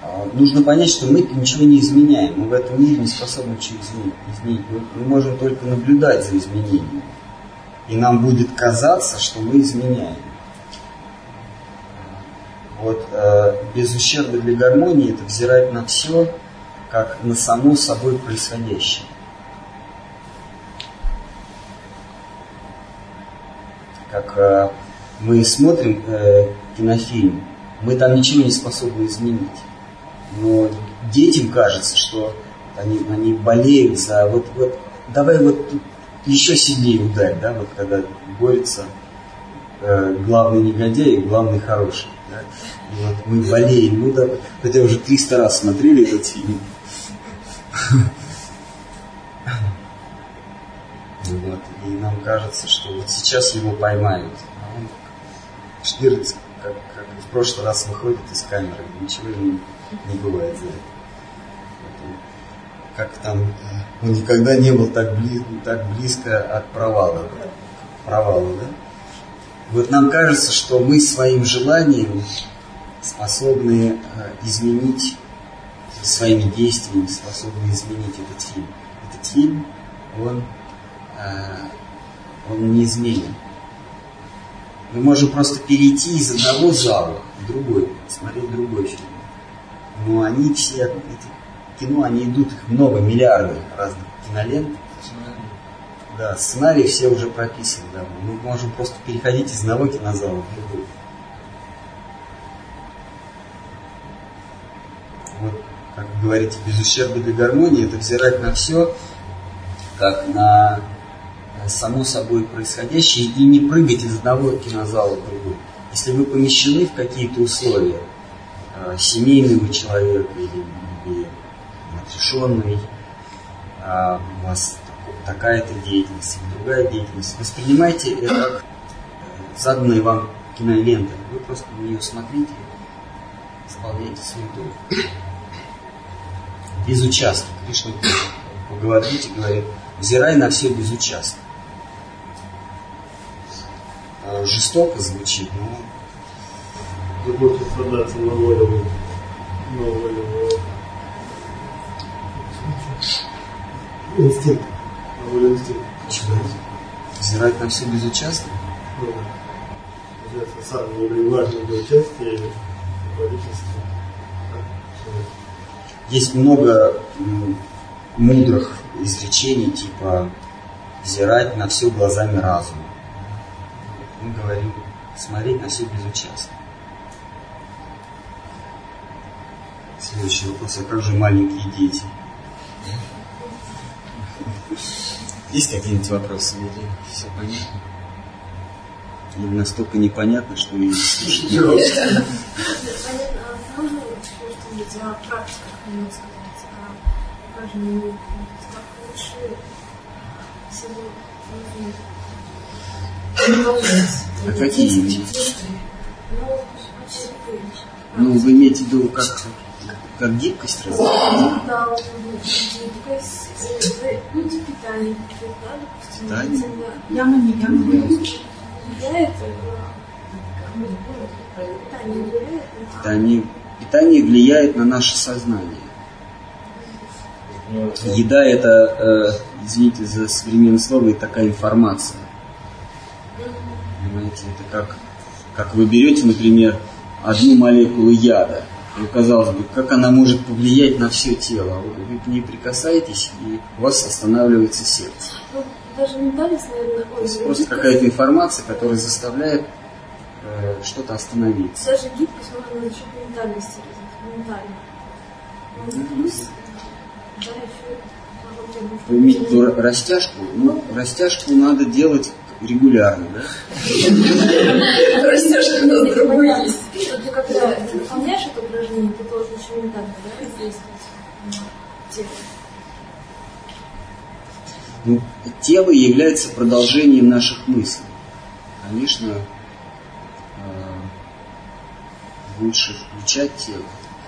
А, Нужно понять, что мы ничего не изменяем. Мы в этом мире не способны ничего изменить. изменить. Мы, мы можем только наблюдать за изменениями. И нам будет казаться, что мы изменяем. Вот э, без ущерба для гармонии это взирать на все, как на само собой происходящее. Как э, мы смотрим э, кинофильм, мы там ничего не способны изменить. Но детям кажется, что они, они болеют за вот, вот давай вот тут еще сильнее ударь, да, вот когда борется э, главный негодяй и главный хороший. Да? Вот мы болеем, ну да, хотя уже 300 раз смотрели этот фильм. Вот, и нам кажется, что вот сейчас его поймают. А он Штирлиц, как, как в прошлый раз выходит из камеры, ничего ему не бывает за это. Как там, э, он никогда не был так, бли- так близко от провала. да, к провалу, да? Вот нам кажется, что мы своим желанием способны э, изменить своими действиями, способны изменить этот фильм. Этот фильм, он, э, он неизменен. Мы можем просто перейти из одного зала в другой, смотреть другой фильм. Но они все, эти кино, они идут, их много, миллиарды разных кинолент. Да, сценарии все уже прописаны, да. Мы можем просто переходить из одного кинозала в другой. Как вы говорите, без ущерба для гармонии, это взирать на все, как на э, само собой происходящее, и не прыгать из одного кинозала в другой. Если вы помещены в какие-то условия, э, семейного человека или, или отрешенный, а у вас такая-то деятельность, или другая деятельность, воспринимайте это как э, заданная вам кинолента. Вы просто на нее смотрите, исполняйте свой долг. Безучастно. Кришна по Бхагавадгите говорит, взирай на все безучастно. Э, Жестоко звучит, но Любовь продаться на волю, на волю инстинкт, на волю инстинкта. почему? Взирать на все безучастно? Ну, получается, сам не принимаешь никакого участия в. Есть много мудрых изречений, типа взирать на все глазами разума. Мы говорим смотреть на все безучастно. Следующий вопрос, а как же маленькие дети? Есть какие-нибудь вопросы? Или все понятно? Или настолько непонятно, что и слушать не? Понятно, а можно что-нибудь о практиках немного сказать? А как же не как лучше всего продолжать А какие? Ну, вообще, Ну, вы имеете в виду как, как гибкость развивать? Да, вот, гибкость, ну, питание, да, допустим. Питание? Да. Яма не яма. Влияет на питание влияет на Питание, питание влияет на наше сознание. Еда это, э, извините за современное слово, это такая информация. Понимаете, это как, как вы берете, например, одну молекулу яда. И казалось бы, как она может повлиять на все тело? Вы к ней прикасаетесь, и у вас останавливается сердце. Ну, даже ментальность, наверное, То есть просто какая-то информация, которая заставляет э, что-то остановиться. Даже гибкость можно за счет ментальности развить, ментально. Ну, Плюс, да, еще Иметь ту растяжку, ну, растяжку надо делать регулярно, да? Растяжка у нас другой есть. Ты когда выполняешь это упражнение, ты должен еще ментально да, воздействовать на тело. Ну, тело является продолжением наших мыслей. Конечно, э, лучше включать тело.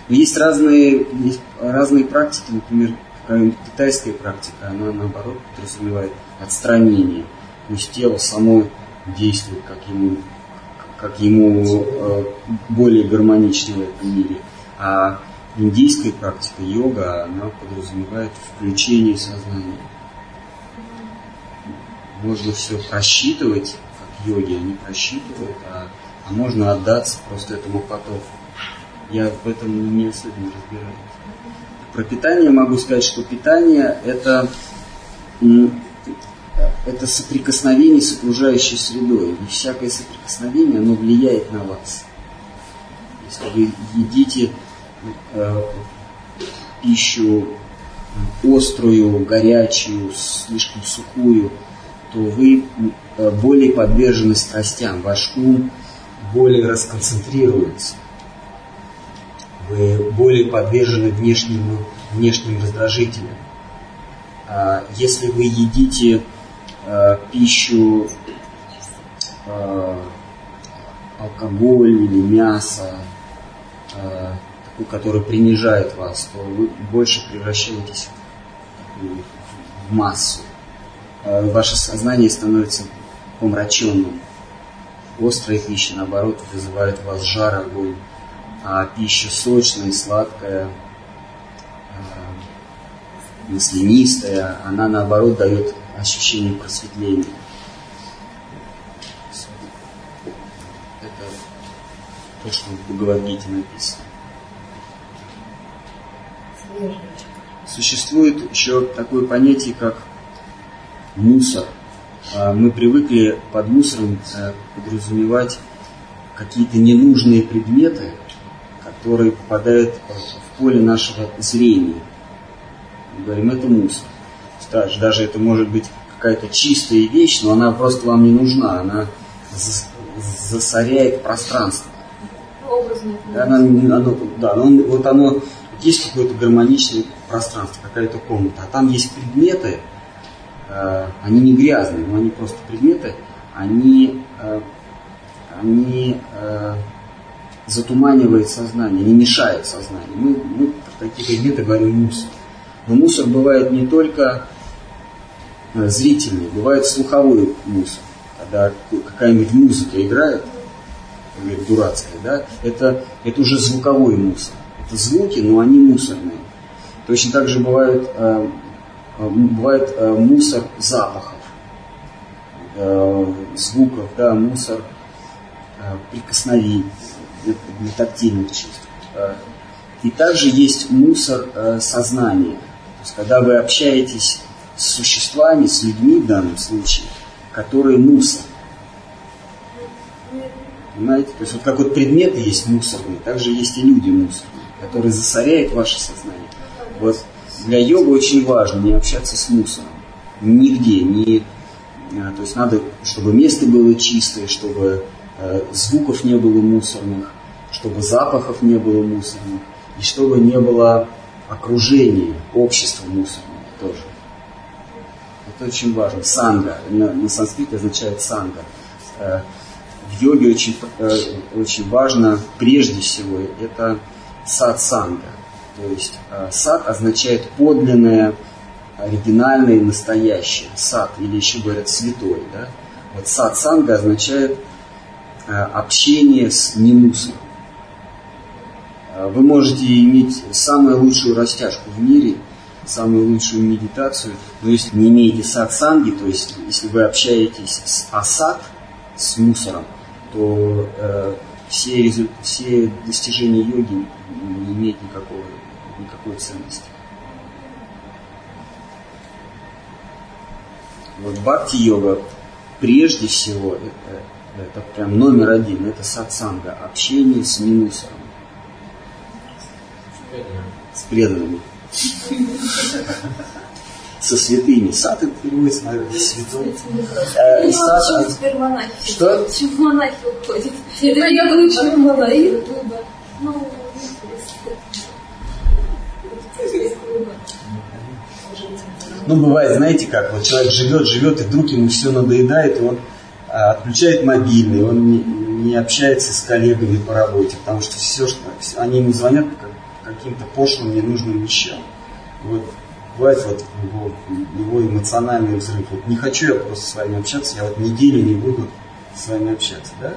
Есть разные, есть разные практики, например, скажем, китайская практика, она наоборот подразумевает отстранение. То есть тело само действует, как ему, как ему э, более гармонично в этом мире. А индийская практика йога, она подразумевает включение сознания. Можно все просчитывать, как йоги, они просчитывают, а, а можно отдаться просто этому потоку. Я в этом не особенно разбираюсь. Про питание могу сказать, что питание это, это соприкосновение с окружающей средой. И всякое соприкосновение, оно влияет на вас. Если вы едите э, пищу острую, горячую, слишком сухую, то вы э, более подвержены страстям, ваш ум более расконцентрируется вы более подвержены внешним, внешним раздражителям. А если вы едите а, пищу, а, алкоголь или мясо, такую, которая принижает вас, то вы больше превращаетесь в массу. Ваше сознание становится помраченным. Острая пища, наоборот, вызывает у вас жар, огонь а пища сочная, сладкая, э, маслянистая, она наоборот дает ощущение просветления. Это то, что в Бхагавадгите написано. Существует еще такое понятие, как мусор. А мы привыкли под мусором э, подразумевать какие-то ненужные предметы, которые попадают в поле нашего зрения. Мы говорим, это мусор. Даже, даже это может быть какая-то чистая вещь, но она просто вам не нужна, она засоряет пространство. Она, оно, да, оно, вот оно, есть какое-то гармоничное пространство, какая-то комната, а там есть предметы, они не грязные, но они просто предметы, они, э, они э, затуманивает сознание, не мешает сознанию. Мы, мы про такие предметы говорим мусор. Но мусор бывает не только э, зрительный, бывает слуховой мусор. Когда какая-нибудь музыка играет, говорит, дурацкая, да, это, это уже звуковой мусор. Это звуки, но они мусорные. Точно так же бывает, э, э бывает э, мусор запахов, э, звуков, да, мусор э, прикосновений для тактильных чувств. Э, и также есть мусор э, сознания. То есть, когда вы общаетесь с существами, с людьми в данном случае, которые мусор. Понимаете? То есть вот как вот предметы есть мусорные, также есть и люди мусорные, которые засоряют ваше сознание. Вот для йога очень важно не общаться с мусором. Нигде. Не, э, то есть надо, чтобы место было чистое, чтобы звуков не было мусорных, чтобы запахов не было мусорных, и чтобы не было окружения, общества мусорного тоже. Это очень важно. Санга, на, на санскрите означает санга. Э, в йоге очень, э, очень важно, прежде всего, это сад-санга. То есть э, сад означает подлинное, оригинальное, настоящее. Сад, или еще говорят святой. Да? Вот сад-санга означает общение с немусором. А, вы можете иметь самую лучшую растяжку в мире, самую лучшую медитацию, но если не имеете сатсанги, то есть если вы общаетесь с асад, с мусором, то э, все, резу... все достижения йоги не имеют никакого, никакой ценности. Вот бхакти-йога прежде всего, это, это прям номер один, это сатсанга, общение с минусором с преданными. Со святыми. Сад это переводится, наверное, святой. Э, сад, теперь монахи? Что? Почему монахи уходят? Это я почему монахи? Ну, Ну, бывает, знаете как, вот человек живет, живет, и вдруг ему все надоедает, и он а, отключает мобильный, он не, не общается с коллегами по работе, потому что все, что все- они ему звонят как, каким-то пошлым, ненужным вещам. Вот бывает вот его, его эмоциональный взрыв. Вот не хочу я просто с вами общаться, я вот неделю не буду с вами общаться, да?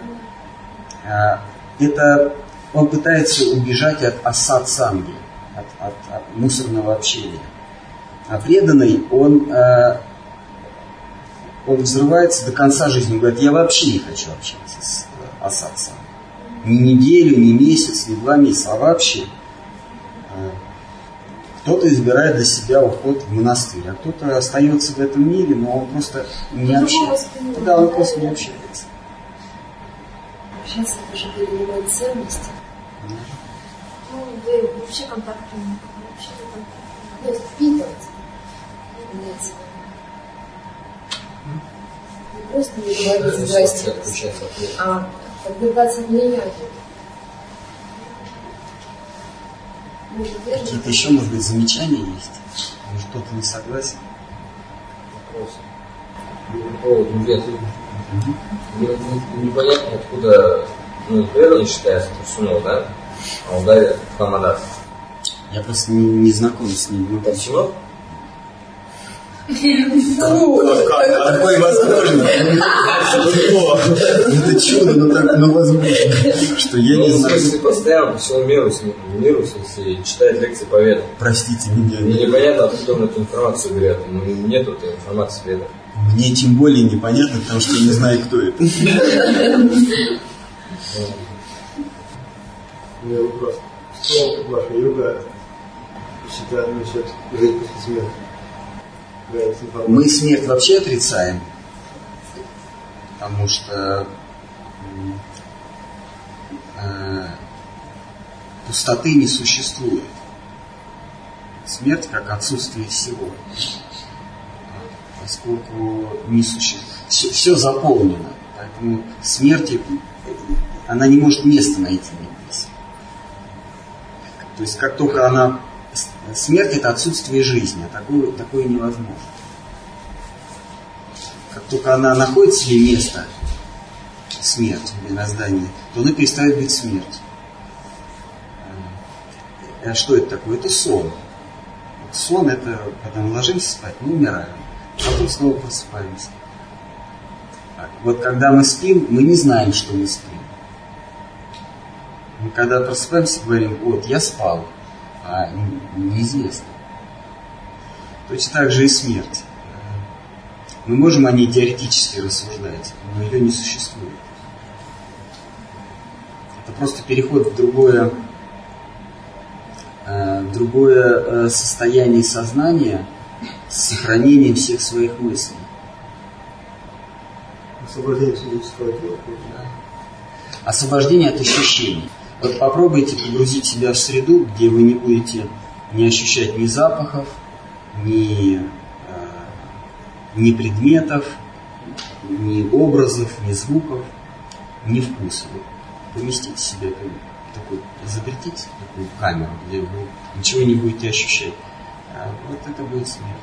А, это он пытается убежать от осад самги, от, от- от мусорного общения. А преданный, он, э, он взрывается до конца жизни. Он говорит, я вообще не хочу общаться с э, Асадцем. Ни неделю, ни месяц, ни два месяца, а вообще. Э, Кто-то избирает для себя уход в монастырь, а кто-то остается в этом мире, но он просто не общается. Да, он просто не общается. Сейчас это же перенимает ценности. Ну, да и вообще контакт вообще контакт. Впитывать. Имеется виду. Не просто не говорить здрасте, а подвергаться влиянию. Может, верно? Какие-то еще, может быть, замечания есть? Может, кто-то не согласен? Вопрос. По поводу ветра. Мне не- непонятно, откуда ну, преданный считается Турсунов, да? А он дарит Хамадас. Я просто не, не знаком с ним. Ну, Почему? Такое возможно. Это чудо, но так, но возможно. Что я Ну, не знаю. смысле, постоянно по всему миру, с- миру, в смысле, читает лекции по ведам. Простите меня. Мне непонятно, откуда он эту информацию берет. Ну, Нет этой информации в ведах. Мне тем более непонятно, потому что я не знаю, кто это. У меня вопрос. Что ваша йога считает насчет жить после смерти? Мы смерть вообще отрицаем, потому что э, пустоты не существует. Смерть как отсутствие всего. Поскольку не существует, все, заполнено, поэтому смерти э, она не может места найти здесь. То есть как только она смерть это отсутствие жизни, а такое, такое невозможно. Как только она находит себе место, смерть или наздание, то она перестает быть смертью. А что это такое? Это сон. Сон это, когда мы ложимся спать, мы умираем, потом снова просыпаемся. Так, Вот когда мы спим, мы не знаем, что мы спим. Мы когда просыпаемся, говорим, вот, я спал, а н- неизвестно. Точно так же и смерть. Мы можем о ней теоретически рассуждать, но ее не существует. Это просто переход в другое, э, в другое э, состояние сознания с сохранением всех своих мыслей. Освобождение физического тела. Освобождение от ощущений. Вот попробуйте погрузить себя в среду, где вы не будете не ощущать ни запахов, ни, э, ни предметов, ни образов, ни звуков, ни вкусов. Поместите себя в такой, изобретите такую камеру, где вы ничего не будете ощущать. А вот это будет смерть.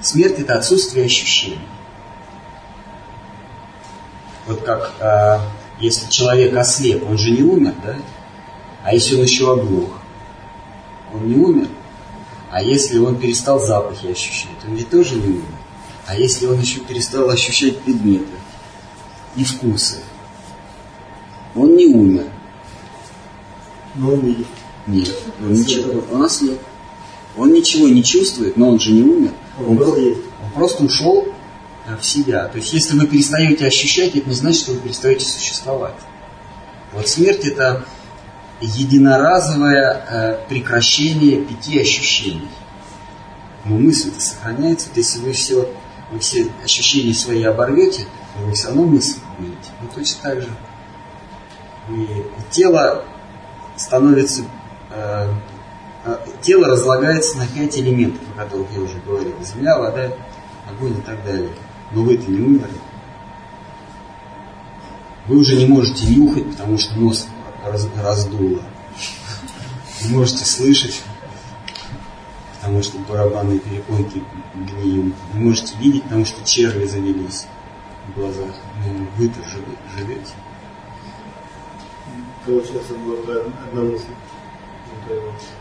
Смерть это отсутствие ощущений. Вот как э, если человек ослеп, он же не умер, да? А если он еще оглох, он не умер? А если он перестал запахи ощущать, он ведь тоже не умер. А если он еще перестал ощущать предметы и вкусы, он не умер. Но он видит. Нет, он ничего, он ослеп. Он ничего не чувствует, но он же не умер. Он просто есть. Он просто ушел в себя. То есть, если вы перестаете ощущать, это не значит, что вы перестаете существовать. Вот смерть это единоразовое э, прекращение пяти ощущений. Но мысль-то сохраняется. Вот если вы все, вы все ощущения свои оборвете, то вы все равно мысль будете. Ну, точно так же. И тело становится э, э, тело разлагается на пять элементов, о которых я уже говорил. Земля, вода, огонь и так далее. Но вы-то не умерли. Вы уже не можете нюхать, потому что нос раз, раздуло. Не можете слышать, потому что барабанные перепонки гниют. Не можете видеть, потому что черви завелись в глазах. Ну, вы-то живете. Получается, была одна мысль.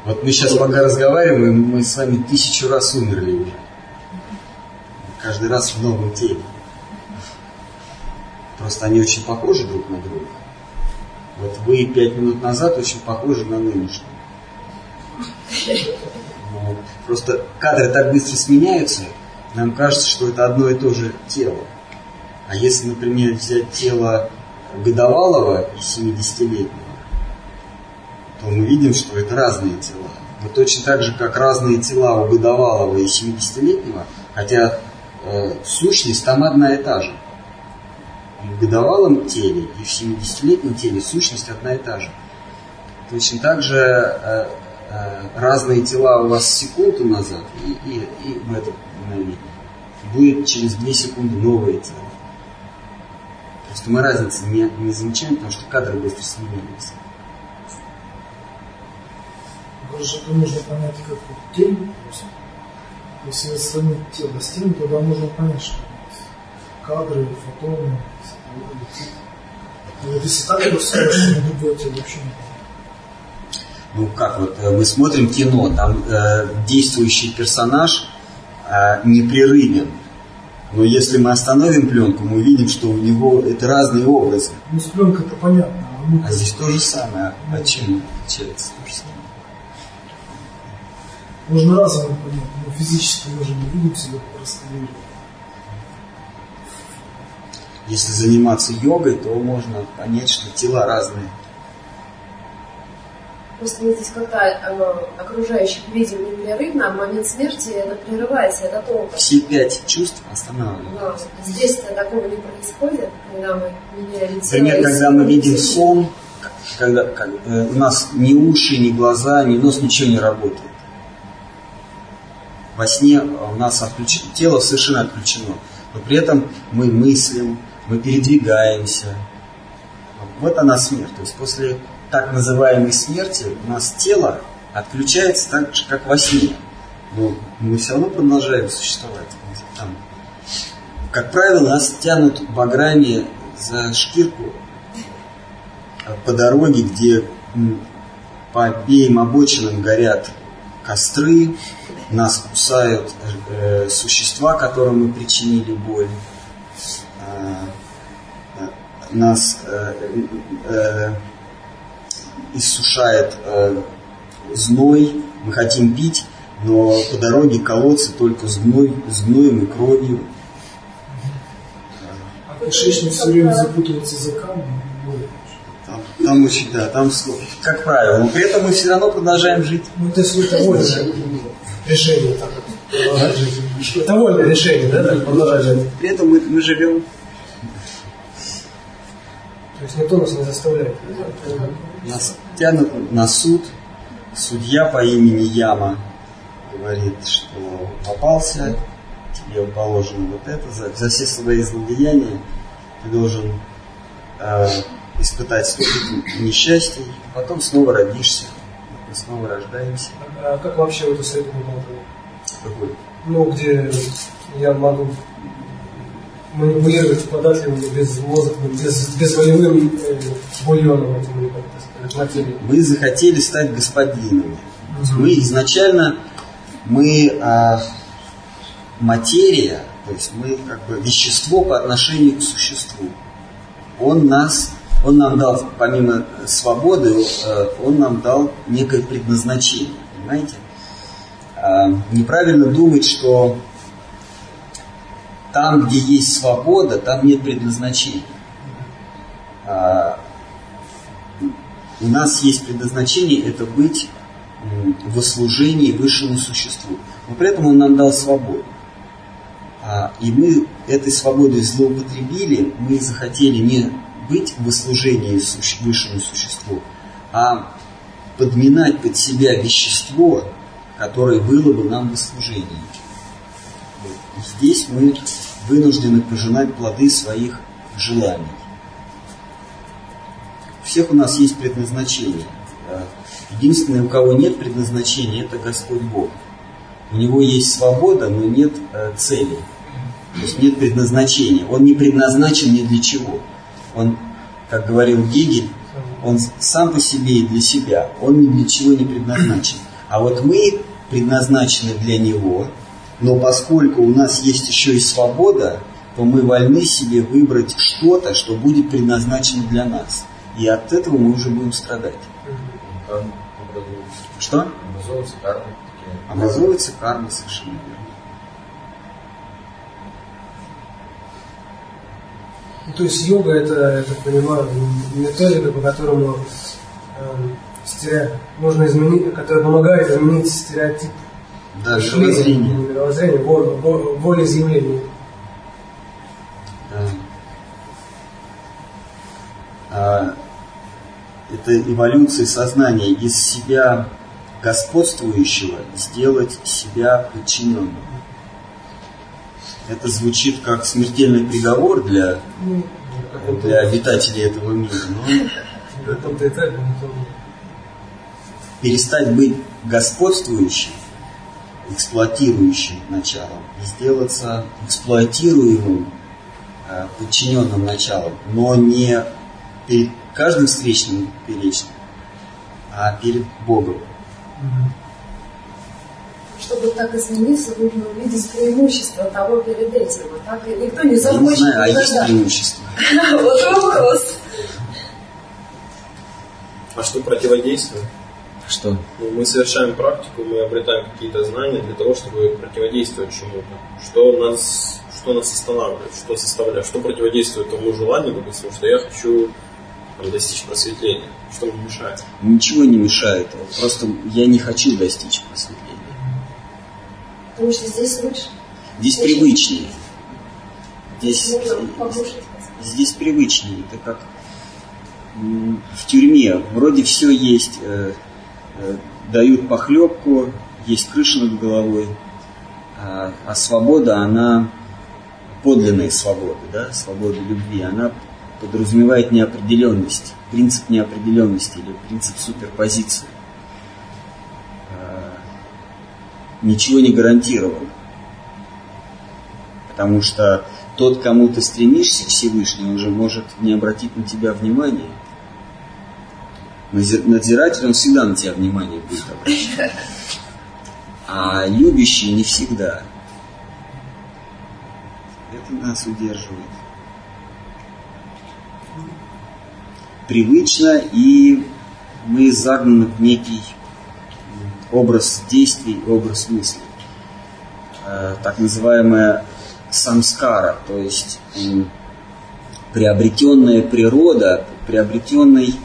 Вот мы сейчас пока разговариваем, мы с вами тысячу раз умерли уже. Каждый раз в новом теле. Просто они очень похожи друг на друга. Вот вы пять минут назад очень похожи на нынешнего. Вот. Просто кадры так быстро сменяются, нам кажется, что это одно и то же тело. А если, например, взять тело годовалого и 70-летнего, то мы видим, что это разные тела. Но точно так же, как разные тела у годовалого и 70-летнего, хотя э, сущность там одна и та же. И в годовалом теле, и в 70-летнем теле сущность одна и та же. Точно так же э, э, разные тела у вас секунду назад и, и, и в это мгновение. Будет через 2 секунды новое тело. Просто мы разницы не, не замечаем, потому что кадры быстро сменяются. Это нужно понять, как просто. Если сравнить тело с тенью, тогда можно понять, что кадры, фотоны, но вот если так скажешь, что любое тело вообще не ну как вот э, мы смотрим кино, там э, действующий персонаж э, непрерывен. Но если мы остановим пленку, мы увидим, что у него это разные образы. Ну с пленкой это понятно. А, мы... а здесь то же самое. А чем отличается то же самое? Можно разом понять, но физически мы же не видим себя просто Если заниматься йогой, то можно понять, что тела разные. Просто мы здесь как-то э, окружающих видим непрерывно, а в момент смерти это прерывается, это только. Все пять чувств останавливаются. Да. Здесь-то такого не происходит, когда мы меняем тело. Например, когда мы видим сон, когда как, э, у нас ни уши, ни глаза, ни нос, ничего не работает во сне у нас отключено, тело совершенно отключено, но при этом мы мыслим, мы передвигаемся. Вот она смерть. То есть после так называемой смерти у нас тело отключается так же, как во сне. Но мы все равно продолжаем существовать. Там, как правило, нас тянут баграми за шкирку по дороге, где по обеим обочинам горят костры, нас кусают э, существа, которым мы причинили боль, э, э, нас э, э, иссушает э, зной, мы хотим пить, но по дороге колодцы только с, гной, с гноем и кровью. А кишечник все время запутывается языками? Там, там очень, да, там, как правило, но при этом мы все равно продолжаем жить. Ну, то есть это воля решение так продолжать жить. Это вольное решение, да, так продолжать жить. При этом мы, мы живем. То есть никто нас не заставляет. Нас тянут на суд. Судья по имени Яма говорит, что попался, тебе положено вот это, за, за все свои злодеяния ты должен э, испытать столько несчастий, потом снова родишься мы снова рождаемся. А как вообще вот это средний балл? Какой? Ну, где я могу манипулировать податливыми без мозга, без, без волевым э, бульоном этим как материей. Мы захотели стать господинами. Угу. Мы изначально, мы а, материя, то есть мы как бы вещество по отношению к существу. Он нас он нам дал, помимо свободы, э, он нам дал некое предназначение, понимаете? А, неправильно думать, что там, где есть свобода, там нет предназначения. А, у нас есть предназначение это быть во служении высшему существу. Но при этом он нам дал свободу. А, и мы этой свободой злоупотребили, мы захотели не быть в служении высшему существу, а подминать под себя вещество, которое было бы нам во служении. И здесь мы вынуждены пожинать плоды своих желаний. У всех у нас есть предназначение. Единственное, у кого нет предназначения, это Господь Бог. У него есть свобода, но нет э, цели. То есть нет предназначения. Он не предназначен ни для чего. Он, как говорил Гегель, он сам по себе и для себя. Он ни для чего не предназначен. А вот мы предназначены для него, но поскольку у нас есть еще и свобода, то мы вольны себе выбрать что-то, что будет предназначено для нас. И от этого мы уже будем страдать. Что? Образовывается карма. Образовывается карма совершенно верно. То есть йога это, я так понимаю, методика, по которому э, стереотип, можно изменить, которая помогает изменить стереотип Да, мировоззрение. мировоззрения, воле, во- волеизъявления. Да. А, это эволюция сознания из себя господствующего сделать себя подчиненным. Это звучит как смертельный приговор для, для обитателей этого мира, но перестать быть господствующим, эксплуатирующим началом и сделаться эксплуатируемым, э, подчиненным началом, но не перед каждым встречным перечным, а перед Богом. Мгм. Чтобы так измениться, нужно увидеть преимущество того перед этим. А так и никто не Я не захочет знаю, а есть преимущество. Вот вопрос. А что противодействует? Что? Ну, мы совершаем практику, мы обретаем какие-то знания для того, чтобы противодействовать чему-то. Что нас, что нас останавливает, что составляет, что противодействует тому желанию, допустим, что я хочу там, достичь просветления, что мне мешает. Ничего не мешает. Просто я не хочу достичь просветления. Потому что здесь лучше. Здесь привычнее. Здесь, здесь привычнее. Это как в тюрьме. Вроде все есть. э, э, дают похлебку, есть крыша над головой. А, а свобода, она подлинная свобода, да, свобода любви, она подразумевает неопределенность, принцип неопределенности или принцип суперпозиции. Ничего не гарантировано. Потому что тот, кому ты стремишься, Всевышний, уже может не обратить на тебя внимания. Надзиратель, он всегда на тебя внимание будет обращать. А любящий не всегда. Это нас удерживает. Привычно, и мы загнаны в некий образ действий, образ мыслей. Э, Так называемая самскара, то есть приобретенная природа, приобретенный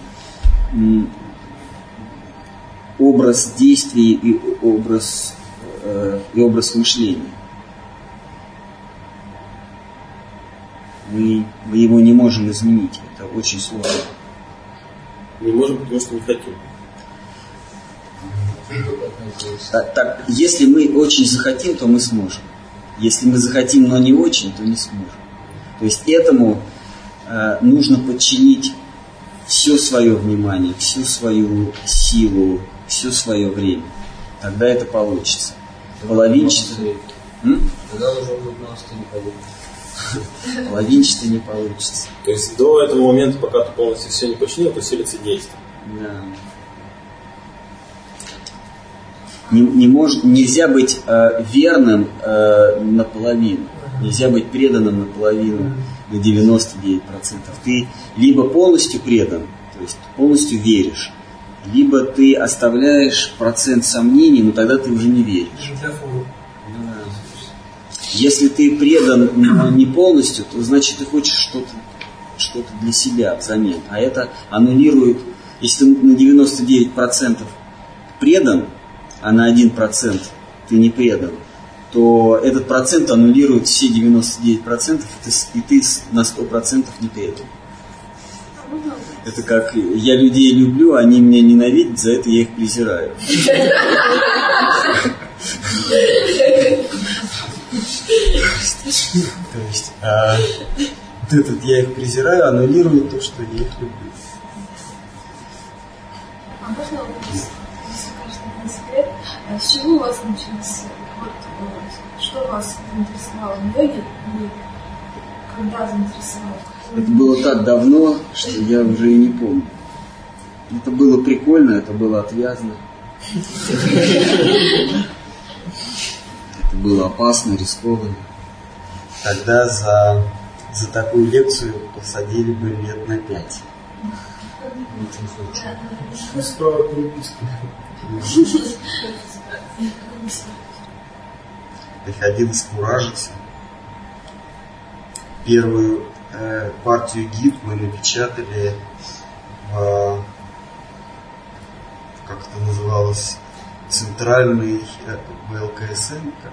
образ действий и образ, э, и образ мышления. Мы, мы его не можем изменить, это очень сложно. Не можем, потому что не хотим. Так, так, если мы очень захотим, то мы сможем. Если мы захотим, но не очень, то не сможем. То есть этому э, нужно подчинить все свое внимание, всю свою силу, все свое время. Тогда это получится. Половинчато? Тогда уже будет монастырь не получится. половинчато не получится. То есть до этого момента, пока ты полностью все не починил, то селится действие. Да. Не, не мож- нельзя быть э, верным э, наполовину. Нельзя быть преданным наполовину, на 99%. Ты либо полностью предан, то есть полностью веришь, либо ты оставляешь процент сомнений, но тогда ты уже не веришь. Если ты предан не полностью, то значит ты хочешь что-то что для себя взамен. А это аннулирует, если ты на 99% предан, а на 1% ты не предан, то этот процент аннулирует все 99%, и ты, и ты на 100% не предан. А? Это как я людей люблю, они меня ненавидят, за это я их презираю. То есть, а, вот этот я их презираю аннулирует то, что я их люблю. А можно вопрос, а с чего у вас начался, вот, что вас заинтересовало в йоге и когда заинтересовало? Это было так давно, что я уже и не помню. Это было прикольно, это было отвязно. Это было опасно, рискованно. Тогда за, за такую лекцию посадили бы лет на пять. Справа переписки. Приходилось куражиться. Первую э, партию гид мы напечатали в, как это называлось, центральный э, ВЛКСМ, как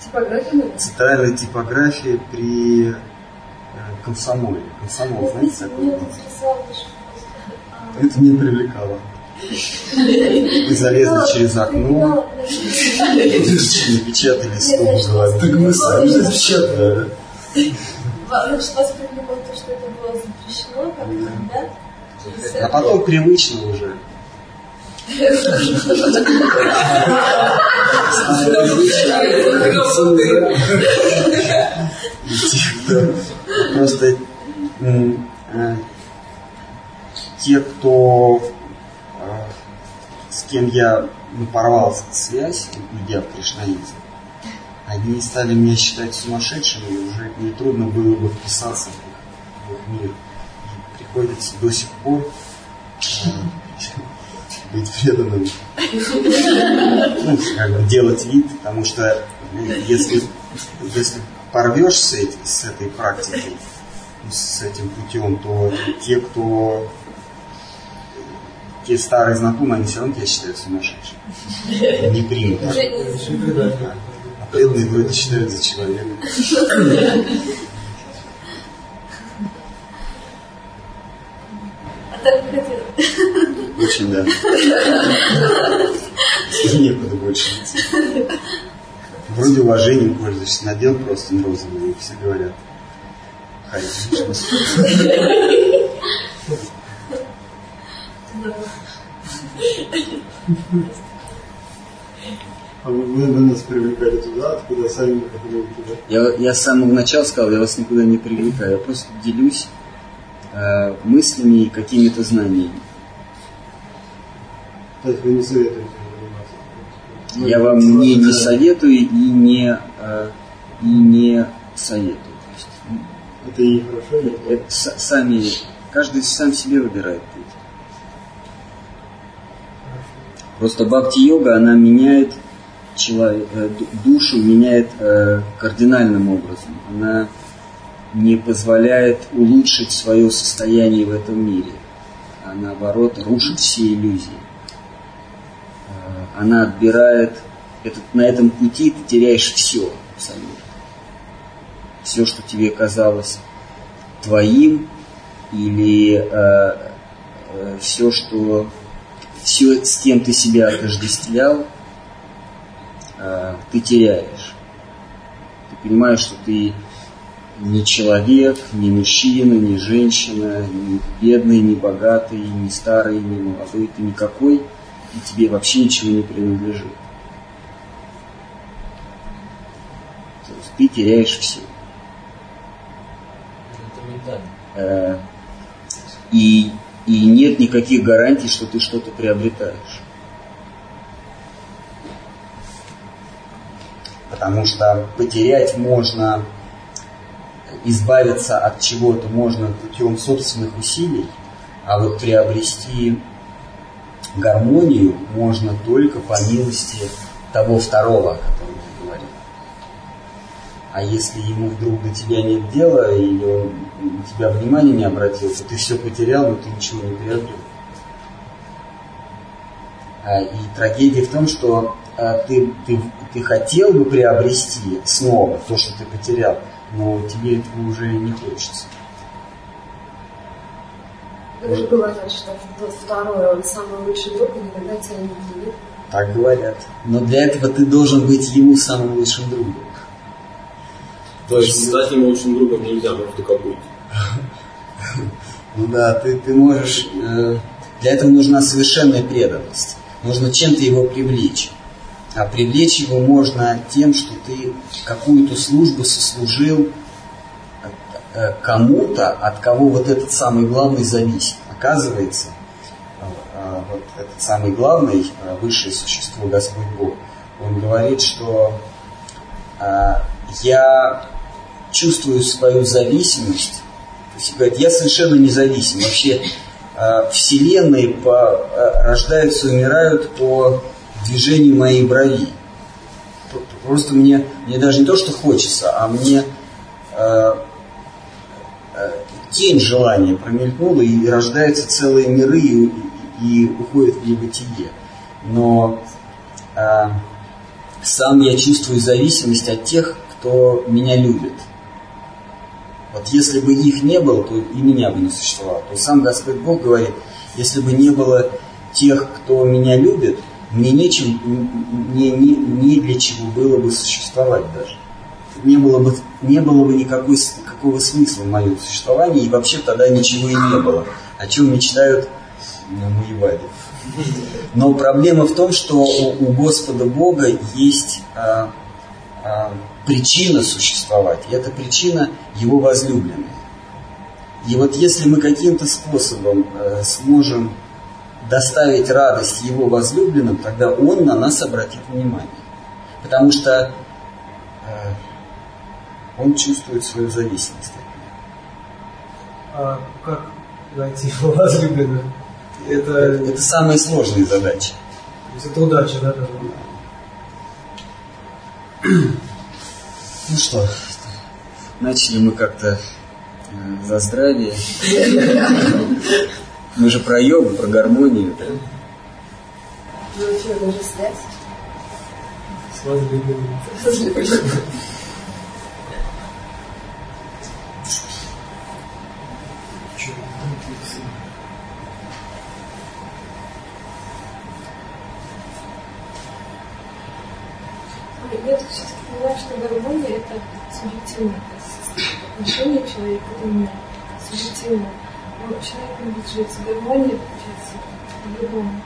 Типография наверное. центральной типографии при э, комсомоле. Комсомол, знаете, такой а, Это меня привлекало. Мы залезли через окно, напечатали стол в голове. Так мы сами запечатали. Значит, вас привлекло то, что это было запрещено, как-то, да? А потом привычно уже. Просто э, те, кто э, с кем я ну, порвал связь, идя в кришнаизм, они стали меня считать сумасшедшим, и уже нетрудно было бы вписаться в их, мир. И приходится до сих пор э, быть преданным, ну, как бы делать вид, потому что ну, если, если порвешь с, эти- с этой практикой, ну, с этим путем, то те, кто те старые знакомые, они все равно тебя считают сумасшедшим. Не примут. А преданные вроде считают за человека. А так. Очень, да. Некуда больше. Вроде уважением пользуешься, надел просто розовый, и все говорят. Хай. А вы, вы- вы нас привлекали туда, откуда сами не хотели уйти, да? Я, я с самого начала сказал, я вас никуда не привлекаю, я просто делюсь э, мыслями и какими-то знаниями. То есть вы не советуете заниматься? Ну, Я вам не, не советую и не, э, и не советую. Есть, ну, Это и хорошо, и это с- сами, каждый сам себе выбирает путь. Просто бхакти-йога, она меняет человек, э, ду- душу, меняет э, кардинальным образом. Она не позволяет улучшить свое состояние в этом мире, а наоборот рушит все иллюзии. Э, Она отбирает, этот, на этом пути ты теряешь все абсолютно. Все, что тебе казалось твоим, или э, э, все, что все, с кем ты себя отождествлял, э, ты теряешь. Ты понимаешь, что ты не человек, не мужчина, не женщина, не бедный, не богатый, не старый, не молодой, ты никакой, и тебе вообще ничего не принадлежит. То есть ты теряешь все. Это ментально. Э, и, и нет никаких гарантий, что ты что-то приобретаешь. Потому что потерять можно, избавиться от чего-то можно путем собственных усилий, а вот приобрести гармонию можно только по милости того второго, говорил. А если ему вдруг до тебя нет дела, или он на тебя внимания не обратил, то ты все потерял, но ты ничего не приобрел. А, И трагедия в том, что а, ты, ты, ты хотел бы приобрести снова то, что ты потерял, но тебе этого уже не хочется. Это же говорят, что второй, он самый лучший друг, и никогда тебя не обидит. Так говорят. Но для этого ты должен быть ему самым лучшим другом. То есть стать ему лучшим другом нельзя, может только быть. Ну да, ты, ты можешь... э, для этого нужна совершенная преданность. Нужно чем-то его привлечь. А привлечь его можно тем, что ты какую-то службу сослужил э, кому-то, от кого вот этот самый главный зависит. Оказывается, э, вот этот самый главный, э, высшее существо, Господь Бог, он говорит, что я чувствую свою зависимость. То есть говорит, я совершенно независим. Вообще э, вселенные по, э, рождаются и умирают по движению моей брови. Просто мне, мне даже не то, что хочется, а мне э, тень желания промелькнула, и рождаются целые миры, и, и уходят в небытие. Но сам я чувствую зависимость от тех, кто меня любит. Вот если бы их не было, то и меня бы не существовало. То сам Господь Бог говорит, если бы не было тех, кто меня любит, мне нечем, мне не, не для чего было бы существовать даже. Не было бы, не было бы никакой, никакого смысла в моем существовании, и вообще тогда ничего и не было. О чем мечтают воевали. Но проблема в том, что у, у Господа Бога есть а, причина существовать. И эта причина его возлюбленные. И вот если мы каким-то способом э, сможем доставить радость его возлюбленным, тогда он на нас обратит внимание. Потому что э, он чувствует свою зависимость. от А как найти его возлюбленную? Это. Это самая сложная задача. то есть это удача, да? даже? Ну что, начали мы как-то э, за здравие. Мы же про йогу, про гармонию. да? Ну что, даже связь? С возлюбленным. Чё, Я тут все-таки поняла, что гармония это субъективное состояние. Отношение человека к мне субъективное. Но человек может жить в гармонии, получается, в любом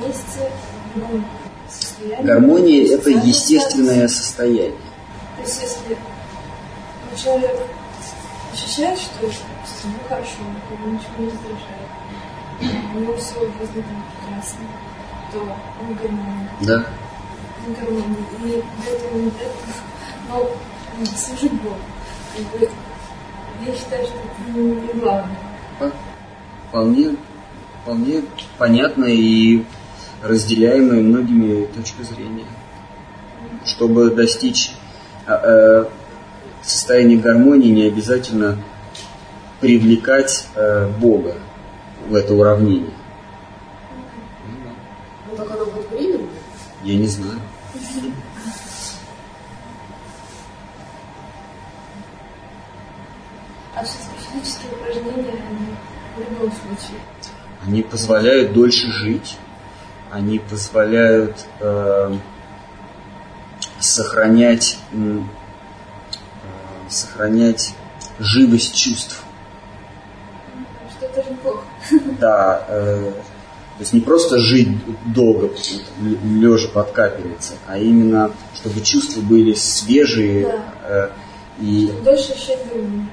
месте, в любом состоянии. Гармония – это Социальном естественное состояние. То есть если человек ощущает, что ему хорошо, его ничего не раздражает, у него все в жизни там прекрасно, то он в гармонии. Да? Он в гармонии. И для этого не этого, но служит Богу. Как бы, я считаю, что это не не главное. Вполне, вполне понятно и разделяемая многими точка зрения. Чтобы достичь а, э, состояния гармонии, не обязательно привлекать э, Бога в это уравнение. Ну так оно будет временно. Я не знаю. А все-таки физические упражнения, они в любом случае. Они позволяют дольше жить, они позволяют э, сохранять, э, сохранять живость чувств. Что это же неплохо. Да, э, то есть не просто жить долго, лежа под капельницей, а именно, чтобы чувства были свежие э, и Дольше ощущать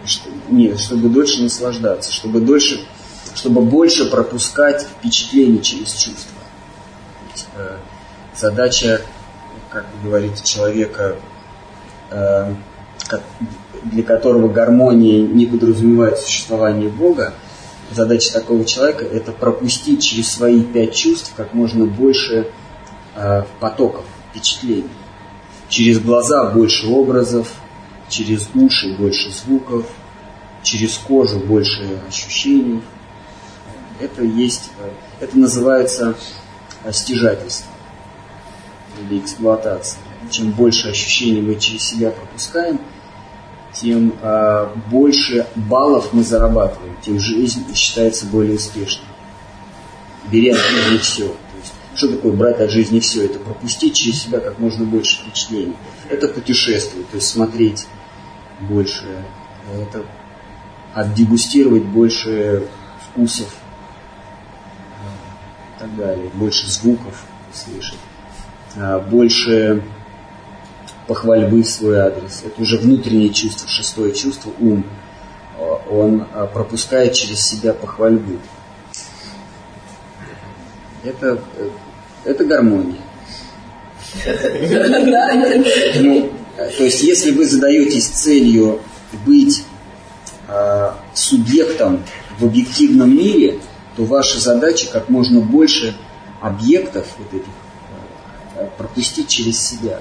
что- нет, чтобы дольше наслаждаться, чтобы дольше, чтобы больше пропускать впечатления через чувства. Ведь, э, задача, как вы говорите, человека, э, ко- для которого гармония не подразумевает существование Бога, задача такого человека это пропустить через свои пять чувств как можно больше э, потоков впечатлений. Через глаза больше образов, через уши больше звуков, через кожу больше ощущений. Это есть, э, это называется э, стяжательство или эксплуатация. Чем больше ощущений мы через себя пропускаем, тем э, больше баллов мы зарабатываем, тем жизнь считается более успешной. Бери от жизни все. То есть, что такое брать от жизни все? Это пропустить через себя как можно больше впечатлений. Это путешествовать, то есть смотреть больше. Это отдегустировать больше вкусов и так далее, больше звуков слышать, больше похвальбы в свой адрес. Это уже внутреннее чувство, шестое чувство, ум. Он а, пропускает через себя похвальбу. Это, э, это гармония. Ну, то есть, если вы задаетесь целью быть субъектом в объективном мире, то ваша задача как можно больше объектов вот этих пропустить через себя.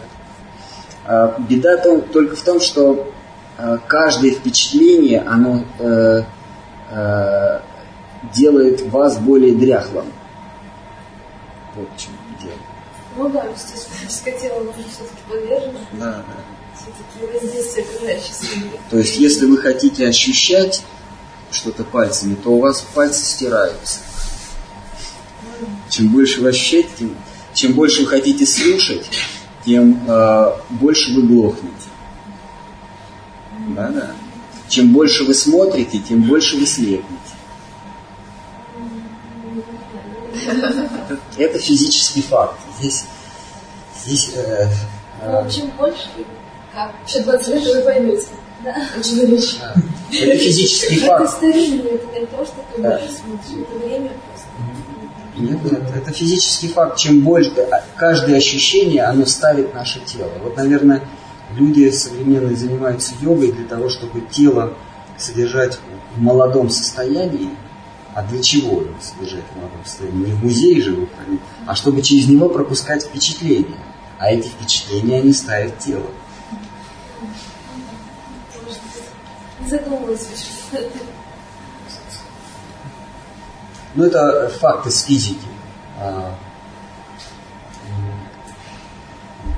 Э, беда только в том, что э, каждое впечатление, оно э, э, делает вас более дряхлым. Вот в чем дело. Ну да, естественно, тело может все-таки подвержено. Да, да. Все-таки воздействие окружающей среды. То есть, если вы хотите ощущать что-то пальцами, то у вас пальцы стираются. Чем больше вы ощущаете, тем, чем больше вы хотите слушать, тем э, больше вы глохнете. Да, да. Чем больше вы смотрите, тем больше вы слепнете. Это, это физический факт. Здесь, здесь э, Ну, чем больше, как? Еще 20 лет, вы поймете. Да. Очень э, это физический Это факт. старинное, это то, что ты Да. смотришь, это время. Нет, нет, это физический факт. Чем больше, а, каждое ощущение, оно ставит наше тело. Вот, наверное, люди современные занимаются йогой для того, чтобы тело содержать в молодом состоянии. А для чего его содержать в молодом состоянии? Не в музее же вы ходите, а чтобы через него пропускать впечатления. А эти впечатления, они ставят тело. Еще. Ну, это факт из физики. А,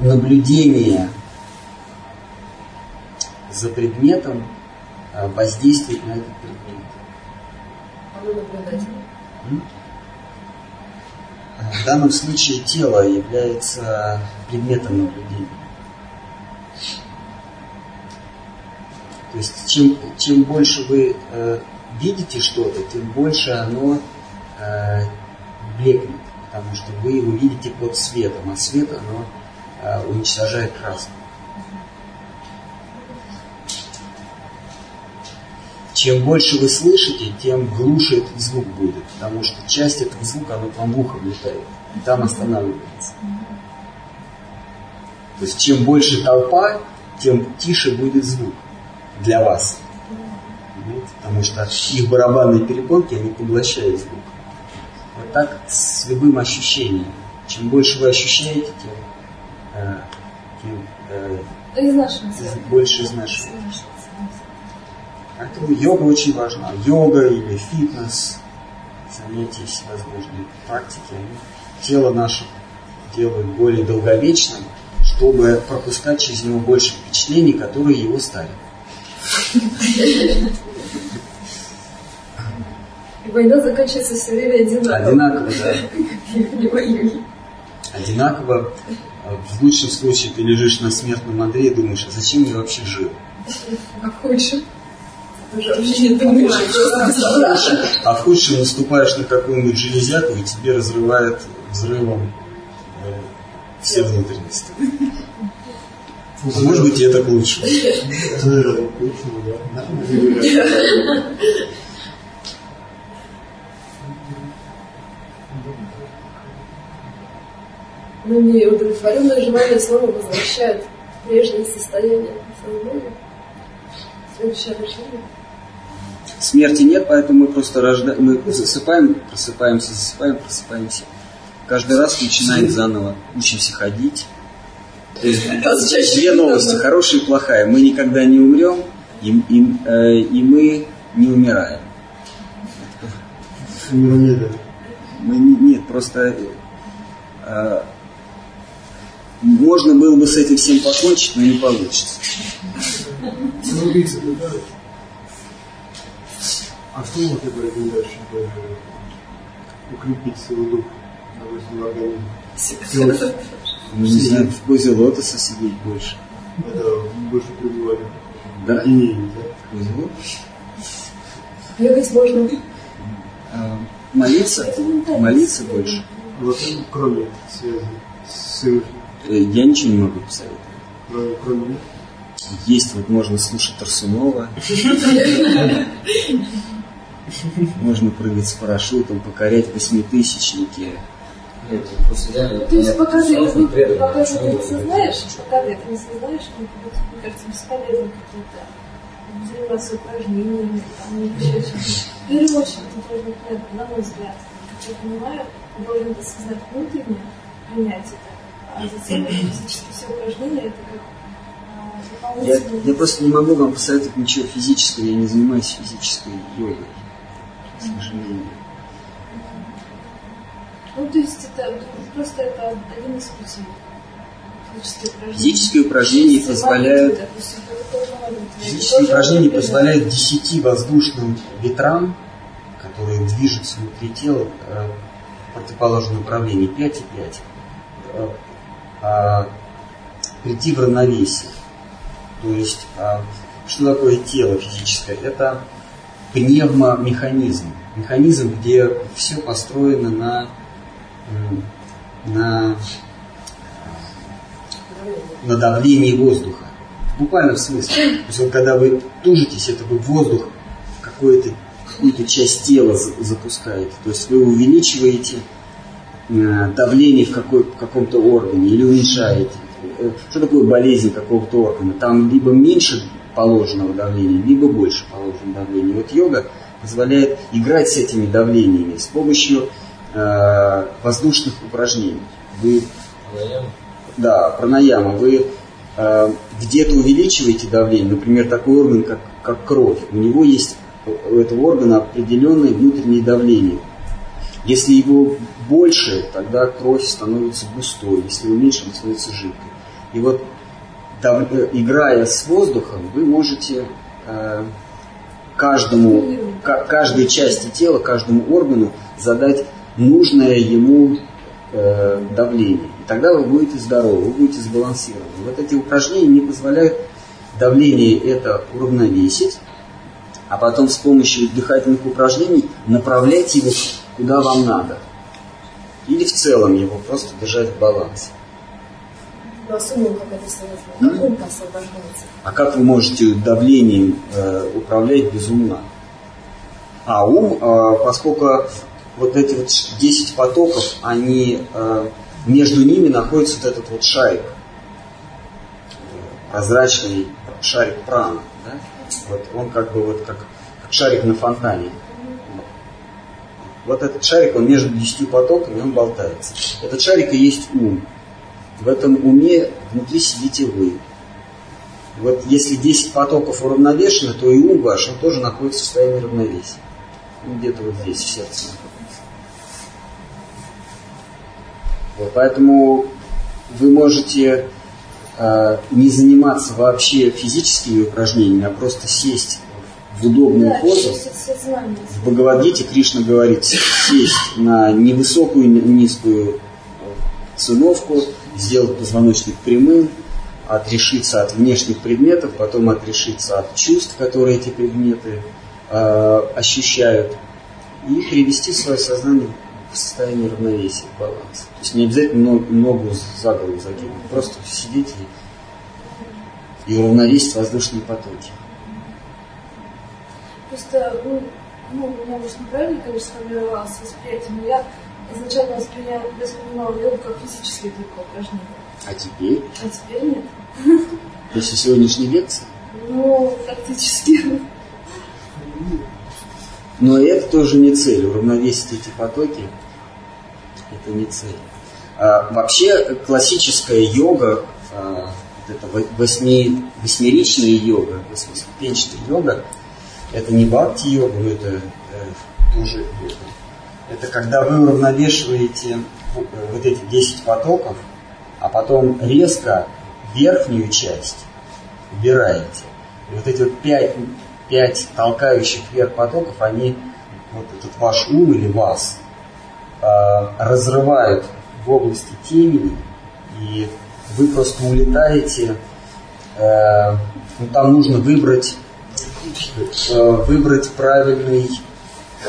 Наблюдение за предметом а, воздействует на этот предмет. А вы В данном случае тело является предметом наблюдения. То есть чем, чем больше вы э, видите что-то, тем больше оно блекнет, потому что вы его видите под светом, а свет оно э, уничтожает краску. Чем больше вы слышите, тем глуше этот звук будет, потому что часть этого звука, оно к вам в ухо влетает, и там останавливается. То есть чем больше толпа, тем тише будет звук для вас. Потому что их барабанные перепонки, они поглощают звук. Так с любым ощущением. Чем больше вы ощущаете, тем, э, тем э, Из нашего больше изнашиваете. Поэтому йога очень важна. Йога или фитнес, занятия всевозможные практики, они тело наше делают более долговечным, чтобы пропускать через него больше впечатлений, которые его ставят. Война заканчивается все время одинаково. Одинаково, да. Не воюй. Одинаково. А В лучшем случае ты лежишь на смертном одре и думаешь, а зачем я вообще жил? А в худшем? Представляешь. А в худшем наступаешь на какую-нибудь железяку и тебе разрывает взрывом э, все внутренности. А может быть, и это к лучшему. Но неудовлетворенное желание снова возвращает в прежнее состояние сознания. Следующее рождение. Смерти нет, поэтому мы просто рождаем, мы засыпаем, просыпаемся, засыпаем, просыпаемся. Каждый раз начинаем заново, учимся ходить. То есть две новости, хорошая и плохая. Мы никогда не умрем, и, и, э, и мы не умираем. Мы не- нет, просто э, можно было бы с этим всем покончить, но не получится. Самоубийца бывают. А что можно порекомендовать, чтобы укрепить свой дух, допустим, организм? Ну, не знаю, в позе лотоса сидеть больше. Это больше пребывали. Да? И не, да? В позе лотоса. Бегать можно. А, молиться? Молиться больше? Вот кроме связи с Э, Я ничего не могу посоветовать. кроме, кроме них, Есть, вот можно слушать Тарсунова. Можно прыгать с парашютом, покорять восьмитысячники. Нет, просто реально... То есть пока ты, ну, пока ты это не сознаешь, пока ты это не сознаешь, ну, мне кажется, бесполезно какие-то заниматься упражнениями, там, или еще чем-то. В первую очередь, ты должен понять, на мой взгляд, как я понимаю, ты должен это осознать внутренне, принять это, все упражнения, это как а, Я, я просто не могу вам посоветовать ничего физического, я не занимаюсь физической йогой, к сожалению. Ну, то есть это просто это один из путей. Физические упражнения. Физические упражнения позволяют, допустим, физические упражнения позволяют 10 воздушным ветрам, которые движутся внутри тела э, в противоположном направлении, 5 и 5, э, а, прийти в равновесие. То есть, а, что такое тело физическое? Это пневмомеханизм. Механизм, где все построено на, на, на давлении воздуха. Буквально в смысле. То есть вот когда вы тужитесь, это вы воздух какую-то какую-то часть тела за- запускаете. То есть вы увеличиваете давление в, какой, каком-то органе или уменьшаете. Э, Что такое болезнь какого-то органа? Там либо меньше положенного давления, либо больше положенного давления. Вот йога позволяет играть с этими давлениями с помощью э, воздушных упражнений. Вы Наверное. да, пранаяма. Вы э, где-то увеличиваете давление, например, такой орган, как, как кровь. У него есть у этого органа определенное внутреннее давление. Если его больше, тогда кровь становится густой. Если его меньше, она становится жидкой. И вот э, играя с воздухом, вы можете э, каждому, ка- каждой части тела, каждому органу задать нужное ему э, давление. И тогда вы будете здоровы, вы будете сбалансированы. Вот эти упражнения не позволяют давление это уравновесить, а потом с помощью дыхательных упражнений направлять его куда вам надо. Или в целом его просто держать в балансе. Ну, а как это связано? Как ум освобождается? А как вы можете давлением э, управлять без ума? А ум, э, поскольку вот эти вот 10 потоков, они э, между ними находится вот этот вот шарик, прозрачный шарик прана, да? Вот он как бы вот как, как шарик на фонтане. Вот этот шарик, он между 10 потоками, он болтается. Этот шарик и есть ум. В этом уме внутри сидите вы. Вот если 10 потоков уравновешены, то и ум ваш, он тоже находится в состоянии равновесия. Ну, где-то вот здесь, в сердце. Вот, поэтому вы можете э, не заниматься вообще физическими упражнениями, а просто сесть в удобную Да, позу. В Бхагавадгите Кришна говорит сесть на невысокую, ни- низкую э, циновку, сделать позвоночник прямым, отрешиться от внешних предметов, потом отрешиться от чувств, которые эти предметы э, ощущают, и привести свое сознание в состояние равновесия, в баланс. То есть не обязательно но- ногу за голову закинуть, просто сидеть и, и уравновесить воздушные потоки. Просто, ну, ну, у меня, может, неправильно, конечно, сформировалось восприятие, но я изначально восприняла, воспринимала йогу как физические только упражнения. А теперь, А теперь нет. после сегодняшней лекции, Ну, практически. Но это тоже не цель. Уравновесить эти потоки – это не цель. А, вообще классическая йога, а, вот это во- восьми, восьмеричная йога, восьмиступенчатая йога, это не бхакти-йога, но это э, тоже йога. Это когда вы уравновешиваете э, вот эти 10 потоков, а потом резко верхнюю часть убираете. И вот эти вот пять, пять толкающих вверх потоков, они, вот этот ваш ум или вас, э, разрывают в области темени, и вы просто улетаете, э, ну, там нужно выбрать, выбрать правильный, э,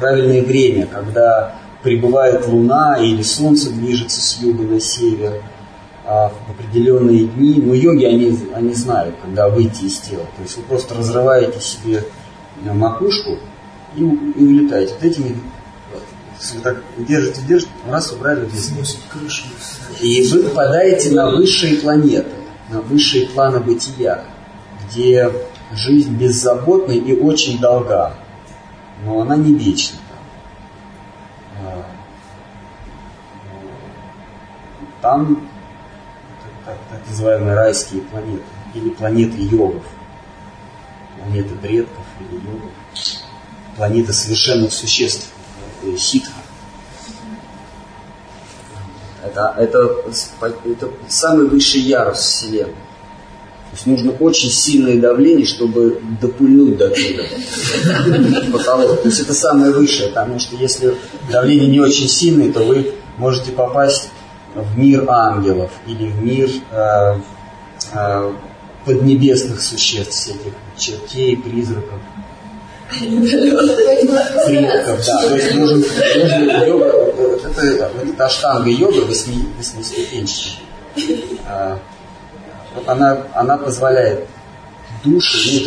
правильное время, когда прибывает Луна или Солнце движется с юга на север а, в определенные дни. Но йоги, они, они знают, когда выйти из тела. То есть вы просто разрываете себе макушку и, и улетаете. Вот этими вы так держите, держите, раз убрали вниз. И вы попадаете на высшие планеты, на высшие планы бытия, где жизнь беззаботна и очень долга, но она не вечна. А, там так, так называемые райские планеты или планеты йогов, планеты предков или йогов, планеты совершенных существ, ситха. Это, это, это самый высший ярус Вселенной. То есть нужно очень сильное давление, чтобы допульнуть до потолок. То есть это самое высшее, потому что если давление не очень сильное, то вы можете попасть в мир ангелов или в мир э, э, поднебесных существ, всяких чертей, призраков. Предков, да. То есть нужен, нужен йога, это, это аштанга йога восьми, восьмиступенчатая. Она, она позволяет душе,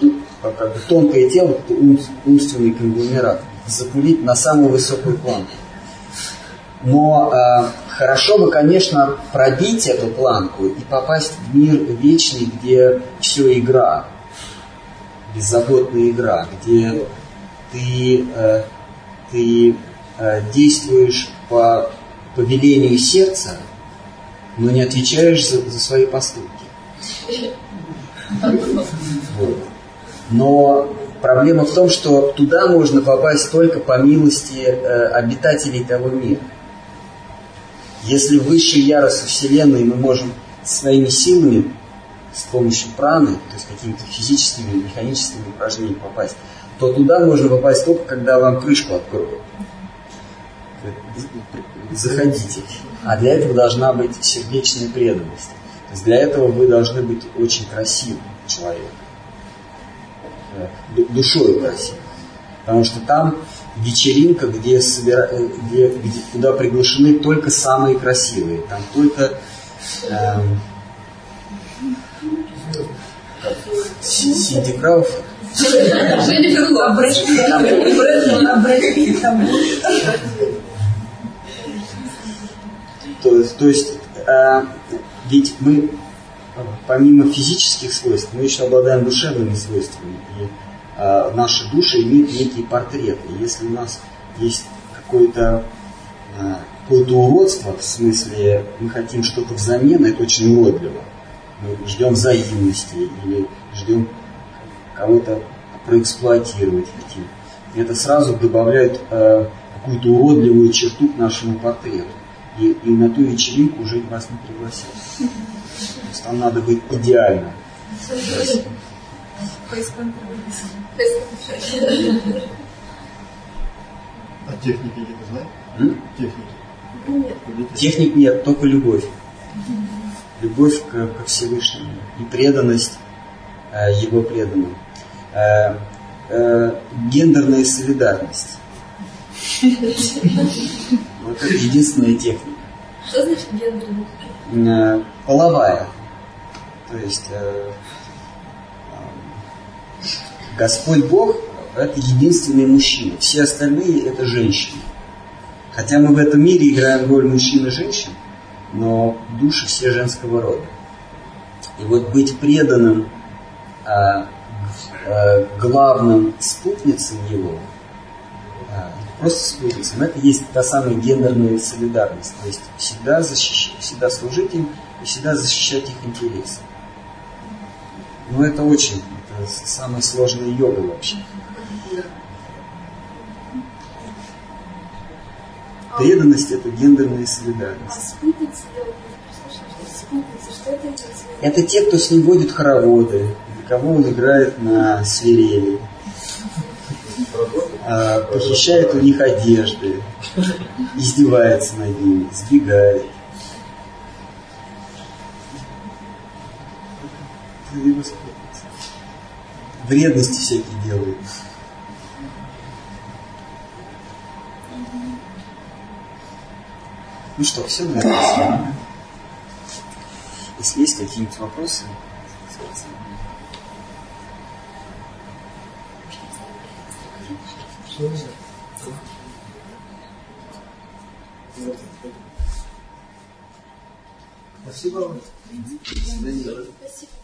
ну, вот это как тонкое тело, это ум, умственный конгломерат, запулить на самую высокую планку. Но э, хорошо бы, конечно, пробить эту планку и попасть в мир вечный, где все игра, беззаботная игра, где ты, э, ты э, действуешь по повелению сердца, но не отвечаешь за, за свои поступки. Вот. Но проблема в том, что туда можно попасть только по милости э, обитателей того мира. Если высшие ярусы Вселенной мы можем своими силами с помощью праны, то есть какими-то физическими, механическими упражнениями попасть, то туда можно попасть только, когда вам крышку откроют. Заходите. А для этого должна быть сердечная преданность. То есть для этого вы должны быть очень красивым человеком. Э, душой красивым. Потому что там вечеринка, где, собира... Э, где, где куда приглашены только самые красивые. Там только эм, Синди Крауф. То, то есть, э, ведь мы помимо физических свойств, мы еще обладаем душевными свойствами. И э, наши души имеют некие портреты. Если у нас есть какое-то э, какое-то уродство, в смысле мы хотим что-то взамен, это очень уродливо. Мы ждем взаимности или ждем кого-то проэксплуатировать хотим. И это сразу добавляет э, какую-то уродливую черту к нашему портрету. И, и на ту вечеринку уже вас не пригласят. То есть там надо быть идеально. А техники где-то знаешь? Техники. Нет. Техник нет, только любовь. Любовь к, ко Всевышнему и преданность э, его преданным. Э, э, гендерная солидарность. Вот это единственная техника. Что значит гендерная? Э, половая. То есть э, Господь Бог – это единственный мужчина. Все остальные – это женщины. Хотя мы в этом мире играем роль мужчин и женщин, но души все женского рода. И вот быть преданным а, а, главным спутницам его, а, просто спутницам, это есть та самая гендерная солидарность. То есть всегда, защищать, всегда служить им и всегда защищать их интересы. Но это очень это самая сложная йога вообще. Преданность это гендерная солидарность. А это Это те, кто с ним водит хороводы, кого он играет на свирели, а, похищает у них одежды, издевается над ними, сбегает. Вредности всякие делает. Ну что, все, вами. Если есть какие-нибудь вопросы, Спасибо вам. до свидания. Спасибо.